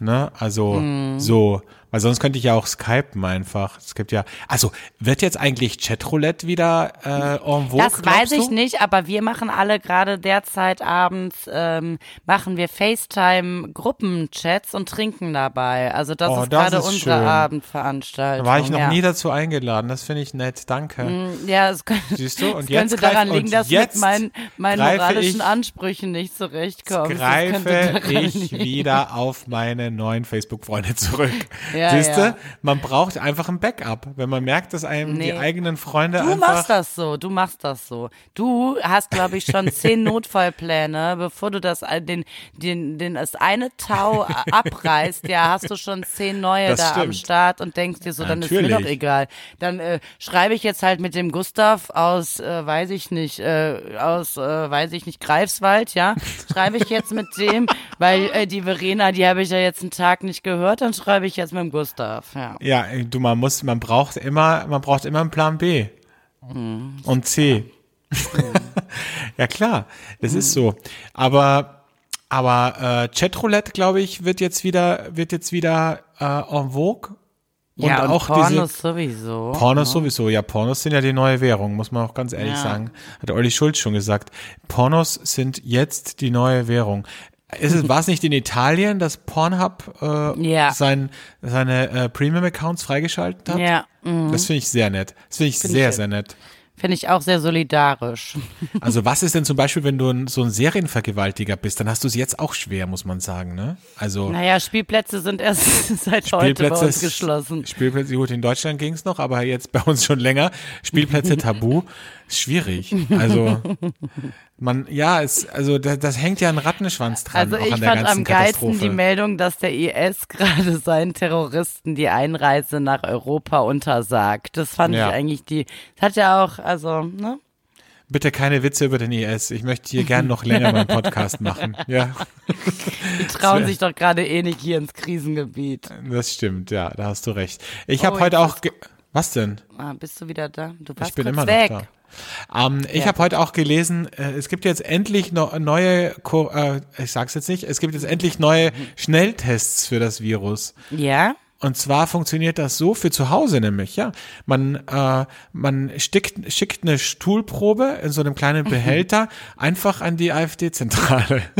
S3: ne? Also mm. so. Weil sonst könnte ich ja auch skypen einfach. Es gibt ja, also wird jetzt eigentlich Chatroulette wieder äh, en vogue,
S2: Das weiß ich
S3: du?
S2: nicht, aber wir machen alle gerade derzeit abends, ähm, machen wir FaceTime-Gruppenchats und trinken dabei. Also das
S3: oh,
S2: ist gerade unsere schön. Abendveranstaltung.
S3: Da war ich noch
S2: ja.
S3: nie dazu eingeladen, das finde ich nett, danke.
S2: Mm, ja, es könnte, [LAUGHS]
S3: Siehst du? Und
S2: es
S3: jetzt
S2: könnte daran liegen, dass
S3: jetzt
S2: mit meinen, meinen moralischen
S3: ich,
S2: Ansprüchen nicht zurechtkommst.
S3: Greife ich liegen. wieder auf meine neuen Facebook-Freunde zurück.
S2: Ja, [LAUGHS]
S3: Siehst du?
S2: ja.
S3: Man braucht einfach ein Backup, wenn man merkt, dass einem
S2: Nee.
S3: die eigenen Freunde
S2: Du
S3: einfach
S2: machst das so, du machst das so. Du hast, glaube ich, schon zehn [LAUGHS] Notfallpläne, bevor du das den den den das eine Tau abreißt. Ja, hast du schon zehn neue
S3: Das
S2: da am
S3: stimmt.
S2: Start und denkst dir so, dann ist mir
S3: Natürlich.
S2: doch egal. Dann äh, schreibe ich jetzt halt mit dem Gustav aus, äh, weiß ich nicht, äh, aus, äh, weiß ich nicht, Greifswald, ja, schreibe ich jetzt mit dem, weil äh, die Verena, die habe ich ja jetzt einen Tag nicht gehört, dann schreibe ich jetzt mit dem Gustav. Ja.
S3: Ja, du, man muss, man braucht immer, man braucht immer einen Plan B. Und C. [LAUGHS] ja klar, das ist so. Aber, aber äh, Chatroulette, glaube ich, wird jetzt wieder, wird jetzt wieder äh, en vogue. Und
S2: ja, und
S3: auch
S2: Pornos
S3: diese
S2: sowieso.
S3: Pornos
S2: ne?
S3: sowieso. Ja, Pornos sind ja die neue Währung, muss man auch ganz ehrlich
S2: Ja.
S3: sagen. Hat Olli Schulz schon gesagt. Pornos sind jetzt die neue Währung. War es nicht in Italien, dass Pornhub äh,
S2: Ja.
S3: sein, seine äh, Premium-Accounts freigeschaltet hat?
S2: Ja, mhm.
S3: Das finde ich sehr nett. Das finde ich
S2: Find
S3: sehr,
S2: ich-
S3: sehr nett.
S2: Finde ich auch sehr solidarisch. [LAUGHS]
S3: Also was ist denn zum Beispiel, wenn du ein, so ein Serienvergewaltiger bist, dann hast du es jetzt auch schwer, muss man sagen, ne? Also
S2: Naja, Spielplätze sind erst [LAUGHS] seit heute bei uns geschlossen.
S3: Spielplätze, gut, in Deutschland ging es noch, aber jetzt bei uns schon länger. Spielplätze [LAUGHS] tabu, schwierig. Also man, ja, es, also das, das hängt ja ein Rattenschwanz dran.
S2: Also
S3: auch
S2: ich fand am geilsten die Meldung, dass der IS [LAUGHS] gerade seinen Terroristen die Einreise nach Europa untersagt. Das fand
S3: Ja.
S2: ich eigentlich die, das hat ja auch, also, ne?
S3: Bitte keine Witze über den IS. Ich möchte hier gern noch länger meinen [LAUGHS] Podcast machen. Ja.
S2: Die trauen sich doch gerade eh nicht hier ins Krisengebiet.
S3: Das stimmt, ja, da hast du recht. Ich oh, habe heute auch. Was denn?
S2: Ah, bist du wieder da? Du warst
S3: ich bin immer
S2: weg.
S3: noch da. Ähm, ich ja. habe heute auch gelesen, äh, es gibt jetzt endlich no, neue, äh, ich sag's jetzt nicht, es gibt jetzt endlich neue Schnelltests für das Virus.
S2: Ja.
S3: Und zwar funktioniert das so für zu Hause nämlich, ja. Man, äh, man stickt, schickt eine Stuhlprobe in so einem kleinen Behälter einfach an die AfD-Zentrale. [LAUGHS]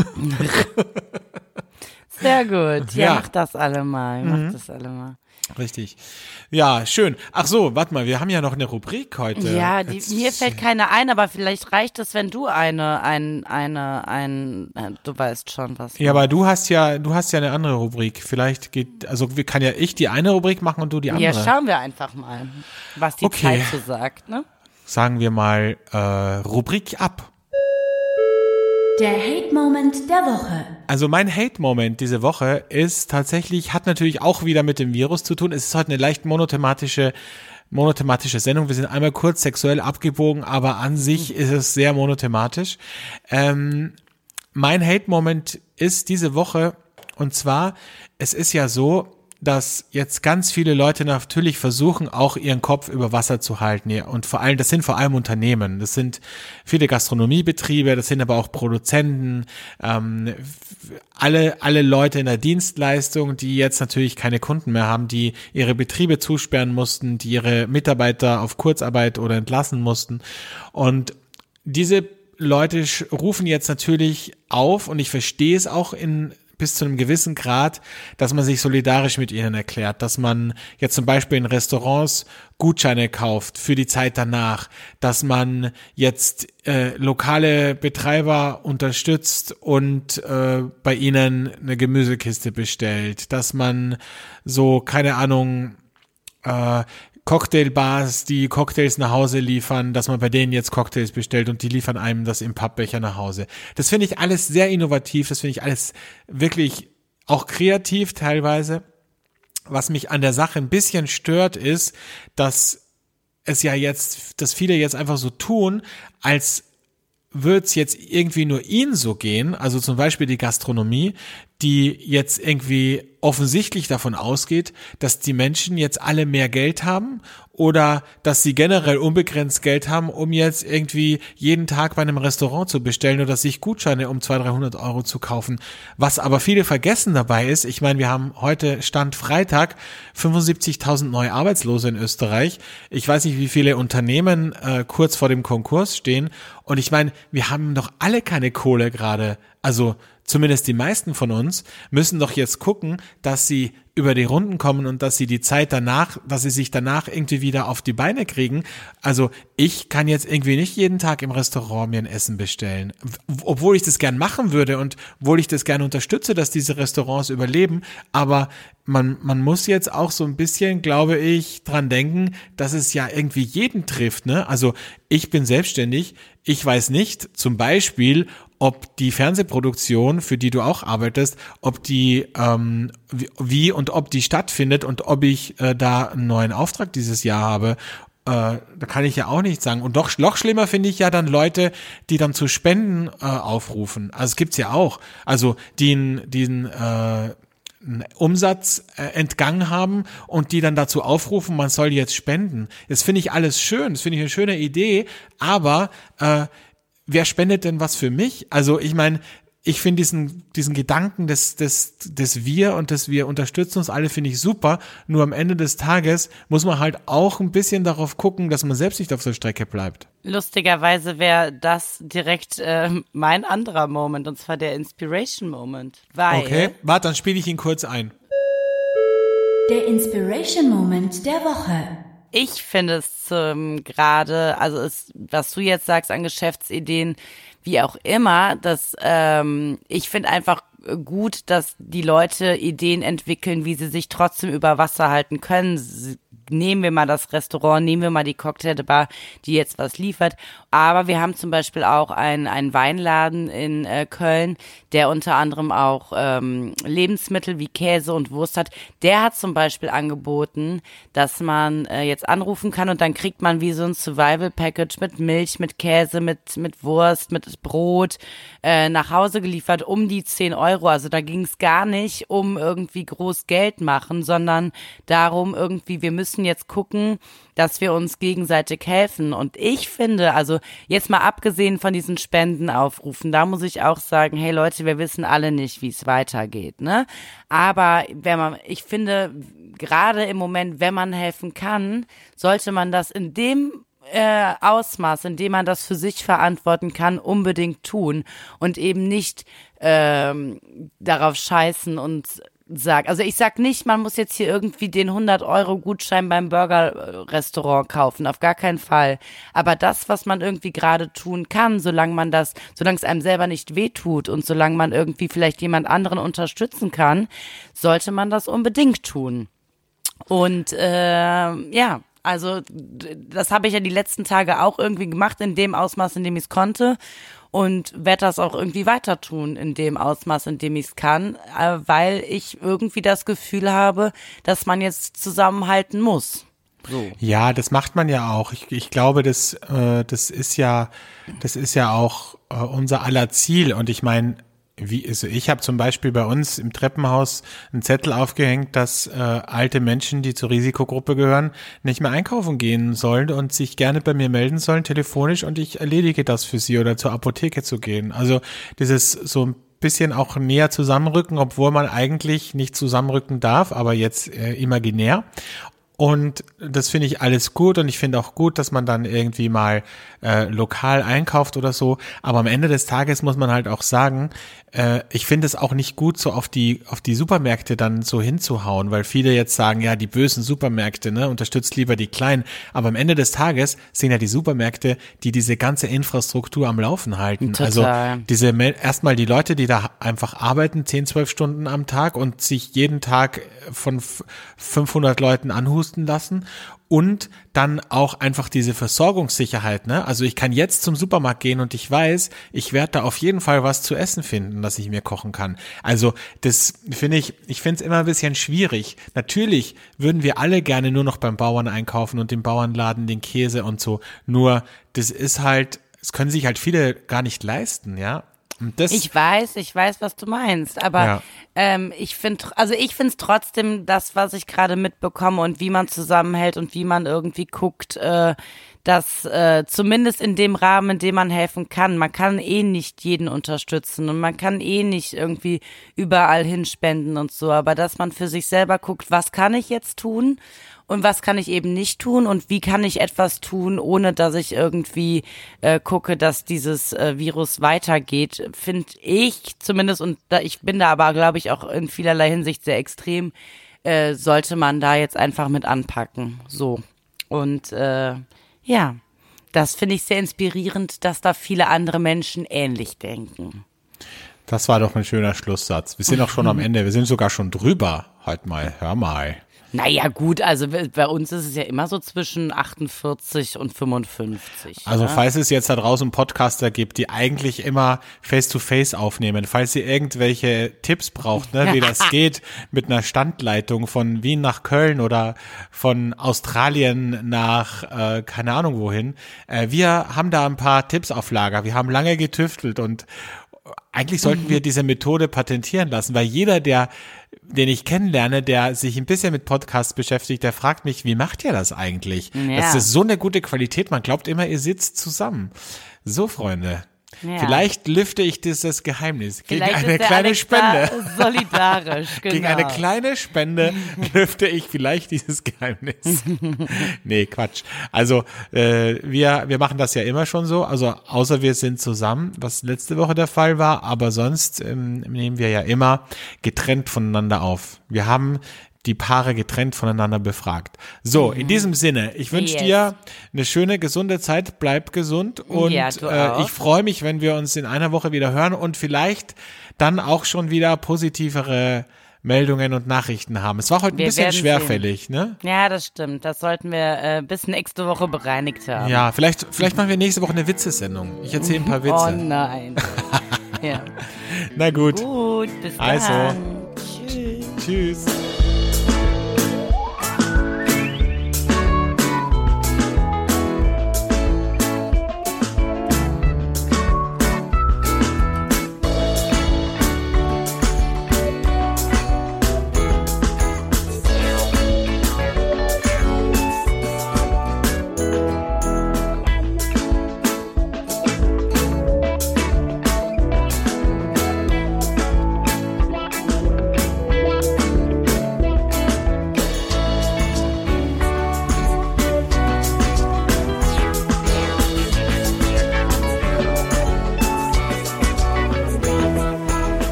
S2: Sehr gut. Ja, ja, mach das alle mal. Mach mhm. das alle mal.
S3: Richtig. Ja, schön. Ach so, warte mal, wir haben ja noch eine Rubrik heute.
S2: Ja, die, mir fällt keine ein, aber vielleicht reicht es, wenn du eine, ein, eine, ein, äh, du weißt schon was.
S3: Ja, aber du hast ja, du hast ja eine andere Rubrik. Vielleicht geht, also kann ja ich die eine Rubrik machen und du die andere.
S2: Ja, schauen wir einfach mal, was die okay. Zeit so sagt, ne?
S3: Sagen wir mal äh, Rubrik ab.
S1: Der Hate-Moment der Woche.
S3: Also mein Hate-Moment diese Woche ist tatsächlich, hat natürlich auch wieder mit dem Virus zu tun. Es ist heute eine leicht monothematische monothematische Sendung. Wir sind einmal kurz sexuell abgebogen, aber an sich ist es sehr monothematisch. Ähm, mein Hate-Moment ist diese Woche, und zwar, es ist ja so, dass jetzt ganz viele Leute natürlich versuchen, auch ihren Kopf über Wasser zu halten. Und vor allem, das sind vor allem Unternehmen. Das sind viele Gastronomiebetriebe, das sind aber auch Produzenten, ähm, alle, alle Leute in der Dienstleistung, die jetzt natürlich keine Kunden mehr haben, die ihre Betriebe zusperren mussten, die ihre Mitarbeiter auf Kurzarbeit oder entlassen mussten. Und diese Leute rufen jetzt natürlich auf und ich verstehe es auch in bis zu einem gewissen Grad, dass man sich solidarisch mit ihnen erklärt, dass man jetzt zum Beispiel in Restaurants Gutscheine kauft für die Zeit danach, dass man jetzt äh, lokale Betreiber unterstützt und äh, bei ihnen eine Gemüsekiste bestellt, dass man so, keine Ahnung, äh, Cocktailbars, die Cocktails nach Hause liefern, dass man bei denen jetzt Cocktails bestellt und die liefern einem das im Pappbecher nach Hause. Das finde ich alles sehr innovativ, das finde ich alles wirklich auch kreativ teilweise. Was mich an der Sache ein bisschen stört, ist, dass es ja jetzt, dass viele jetzt einfach so tun, als würde es jetzt irgendwie nur ihnen so gehen, also zum Beispiel die Gastronomie, die jetzt irgendwie offensichtlich davon ausgeht, dass die Menschen jetzt alle mehr Geld haben oder dass sie generell unbegrenzt Geld haben, um jetzt irgendwie jeden Tag bei einem Restaurant zu bestellen oder sich Gutscheine um 200, 300 Euro zu kaufen. Was aber viele vergessen dabei ist, ich meine, wir haben heute Stand Freitag 75.000 neue Arbeitslose in Österreich. Ich weiß nicht, wie viele Unternehmen äh, kurz vor dem Konkurs stehen. Und ich meine, wir haben doch alle keine Kohle gerade. Also zumindest die meisten von uns, müssen doch jetzt gucken, dass sie über die Runden kommen und dass sie die Zeit danach, dass sie sich danach irgendwie wieder auf die Beine kriegen. Also ich kann jetzt irgendwie nicht jeden Tag im Restaurant mir ein Essen bestellen, obwohl ich das gern machen würde und obwohl ich das gern unterstütze, dass diese Restaurants überleben. Aber man, man muss jetzt auch so ein bisschen, glaube ich, dran denken, dass es ja irgendwie jeden trifft. Ne? Also ich bin selbstständig, ich weiß nicht, zum Beispiel, ob die Fernsehproduktion, für die du auch arbeitest, ob die ähm, wie, und ob die stattfindet und ob ich äh, da einen neuen Auftrag dieses Jahr habe. Äh, da kann ich ja auch nicht sagen. Und doch noch schlimmer finde ich ja dann Leute, die dann zu Spenden äh, aufrufen. Also es gibt's ja auch. Also die diesen äh, Umsatz äh, entgangen haben und die dann dazu aufrufen, man soll jetzt spenden. Das finde ich alles schön, das finde ich eine schöne Idee, aber äh, wer spendet denn was für mich? Also ich meine, ich finde diesen, diesen Gedanken des, des, des Wir und des Wir unterstützen uns alle, finde ich super. Nur am Ende des Tages muss man halt auch ein bisschen darauf gucken, dass man selbst nicht auf der Strecke bleibt.
S2: Lustigerweise wäre das direkt äh, mein anderer Moment, und zwar der Inspiration Moment. Weil
S3: okay, warte, dann spiele ich ihn kurz ein.
S1: Der Inspiration Moment der Woche
S2: ich finde es ähm, gerade, also es, was du jetzt sagst an Geschäftsideen, wie auch immer, dass ähm, ich finde einfach gut, dass die Leute Ideen entwickeln, wie sie sich trotzdem über Wasser halten können, nehmen wir mal das Restaurant, nehmen wir mal die Cocktailbar, die jetzt was liefert. Aber wir haben zum Beispiel auch einen, einen Weinladen in äh, Köln, der unter anderem auch ähm, Lebensmittel wie Käse und Wurst hat. Der hat zum Beispiel angeboten, dass man äh, jetzt anrufen kann und dann kriegt man wie so ein Survival Package mit Milch, mit Käse, mit, mit Wurst, mit Brot äh, nach Hause geliefert um die 10 Euro. Also da ging es gar nicht um irgendwie groß Geld machen, sondern darum irgendwie, wir müssen jetzt gucken, dass wir uns gegenseitig helfen. Und ich finde, also jetzt mal abgesehen von diesen Spendenaufrufen, da muss ich auch sagen, hey Leute, wir wissen alle nicht, wie es weitergeht, ne? Aber wenn man, ich finde, gerade im Moment, wenn man helfen kann, sollte man das in dem äh, Ausmaß, in dem man das für sich verantworten kann, unbedingt tun und eben nicht ähm, darauf scheißen und sagt. Also ich sag nicht, man muss jetzt hier irgendwie den 100 Euro Gutschein beim Burger-Restaurant kaufen, auf gar keinen Fall. Aber das, was man irgendwie gerade tun kann, solange man das, solange es einem selber nicht wehtut und solange man irgendwie vielleicht jemand anderen unterstützen kann, sollte man das unbedingt tun. Und äh, ja, also das habe ich ja die letzten Tage auch irgendwie gemacht, in dem Ausmaß, in dem ich es konnte und werde das auch irgendwie weiter tun in dem Ausmaß, in dem ich es kann, äh, weil ich irgendwie das Gefühl habe, dass man jetzt zusammenhalten muss.
S3: So. Ja, das macht man ja auch. Ich, ich glaube, das, äh, das ist ja, das ist ja auch äh, unser aller Ziel. Und ich meine, wie, also ich habe zum Beispiel bei uns im Treppenhaus einen Zettel aufgehängt, dass äh, alte Menschen, die zur Risikogruppe gehören, nicht mehr einkaufen gehen sollen und sich gerne bei mir melden sollen, telefonisch, und ich erledige das für sie oder zur Apotheke zu gehen. Also dieses so ein bisschen auch näher zusammenrücken, obwohl man eigentlich nicht zusammenrücken darf, aber jetzt äh, imaginär. Und das finde ich alles gut und ich finde auch gut, dass man dann irgendwie mal äh, lokal einkauft oder so. Aber am Ende des Tages muss man halt auch sagen, äh, ich finde es auch nicht gut, so auf die auf die Supermärkte dann so hinzuhauen, weil viele jetzt sagen, ja, die bösen Supermärkte, ne, unterstützt lieber die kleinen. Aber am Ende des Tages sind ja die Supermärkte, die diese ganze Infrastruktur am Laufen halten. Also Total. Also diese erstmal die Leute, die da einfach arbeiten, 10, 12 Stunden am Tag und sich jeden Tag von 500 Leuten anhusten husten lassen und dann auch einfach diese Versorgungssicherheit, ne? Also ich kann jetzt zum Supermarkt gehen und ich weiß, ich werde da auf jeden Fall was zu essen finden, dass ich mir kochen kann. Also das finde ich, ich finde es immer ein bisschen schwierig. Natürlich würden wir alle gerne nur noch beim Bauern einkaufen und im Bauernladen den Käse und so. Nur das ist halt, es können sich halt viele gar nicht leisten, ja.
S2: Ich weiß, ich weiß, was du meinst, aber ja. ähm, ich finde, also ich finde es trotzdem das, was ich gerade mitbekomme und wie man zusammenhält und wie man irgendwie guckt, äh, dass äh, zumindest in dem Rahmen, in dem man helfen kann, man kann eh nicht jeden unterstützen und man kann eh nicht irgendwie überall hinspenden und so, aber dass man für sich selber guckt, was kann ich jetzt tun und was kann ich eben nicht tun und wie kann ich etwas tun, ohne dass ich irgendwie äh, gucke, dass dieses äh, Virus weitergeht, finde ich zumindest, und da, ich bin da aber, glaube ich, auch in vielerlei Hinsicht sehr extrem, äh, sollte man da jetzt einfach mit anpacken. So. Und äh, ja, das finde ich sehr inspirierend, dass da viele andere Menschen ähnlich denken.
S3: Das war doch ein schöner Schlusssatz. Wir sind auch schon am [LAUGHS] Ende. Wir sind sogar schon drüber. Halt mal, hör mal.
S2: Naja, gut, also bei uns ist es ja immer so zwischen 48 und 55.
S3: Also, ja? falls es jetzt da draußen Podcaster gibt, die eigentlich immer face-to-face -face aufnehmen, falls ihr irgendwelche Tipps braucht, ne, wie das [LAUGHS] geht mit einer Standleitung von Wien nach Köln oder von Australien nach, äh, keine Ahnung wohin, äh, wir haben da ein paar Tipps auf Lager. Wir haben lange getüftelt und eigentlich sollten wir diese Methode patentieren lassen, weil jeder, der den ich kennenlerne, der sich ein bisschen mit Podcasts beschäftigt, der fragt mich, wie macht ihr das eigentlich? Ja. Das ist so eine gute Qualität, man glaubt immer, ihr sitzt zusammen. So, Freunde, ja. Vielleicht lüfte ich dieses Geheimnis gegen vielleicht eine kleine Alexa Spende. [LAUGHS]
S2: Solidarisch, genau. [LAUGHS]
S3: Gegen eine kleine Spende [LAUGHS] lüfte ich vielleicht dieses Geheimnis. nee, Quatsch. Also äh, wir, wir machen das ja immer schon so, also außer wir sind zusammen, was letzte Woche der Fall war, aber sonst ähm, nehmen wir ja immer getrennt voneinander auf. Wir haben die Paare getrennt voneinander befragt. So, mhm. in diesem Sinne, ich wünsche yes. dir eine schöne, gesunde Zeit, bleib gesund und ja, äh, ich freue mich, wenn wir uns in einer Woche wieder hören und vielleicht dann auch schon wieder positivere Meldungen und Nachrichten haben. Es war heute ein
S2: Wir
S3: bisschen
S2: werden
S3: schwerfällig, ne?
S2: Ja, das stimmt. Das sollten wir äh, bis nächste Woche bereinigt haben.
S3: Ja, vielleicht, vielleicht machen wir nächste Woche eine Witzesendung. Ich erzähle ein paar [LAUGHS]
S2: Oh
S3: Witze.
S2: nein. [LAUGHS] ja.
S3: Na gut.
S2: Gut, bis dann.
S3: Also.
S2: Tschüss.
S3: Tschüss.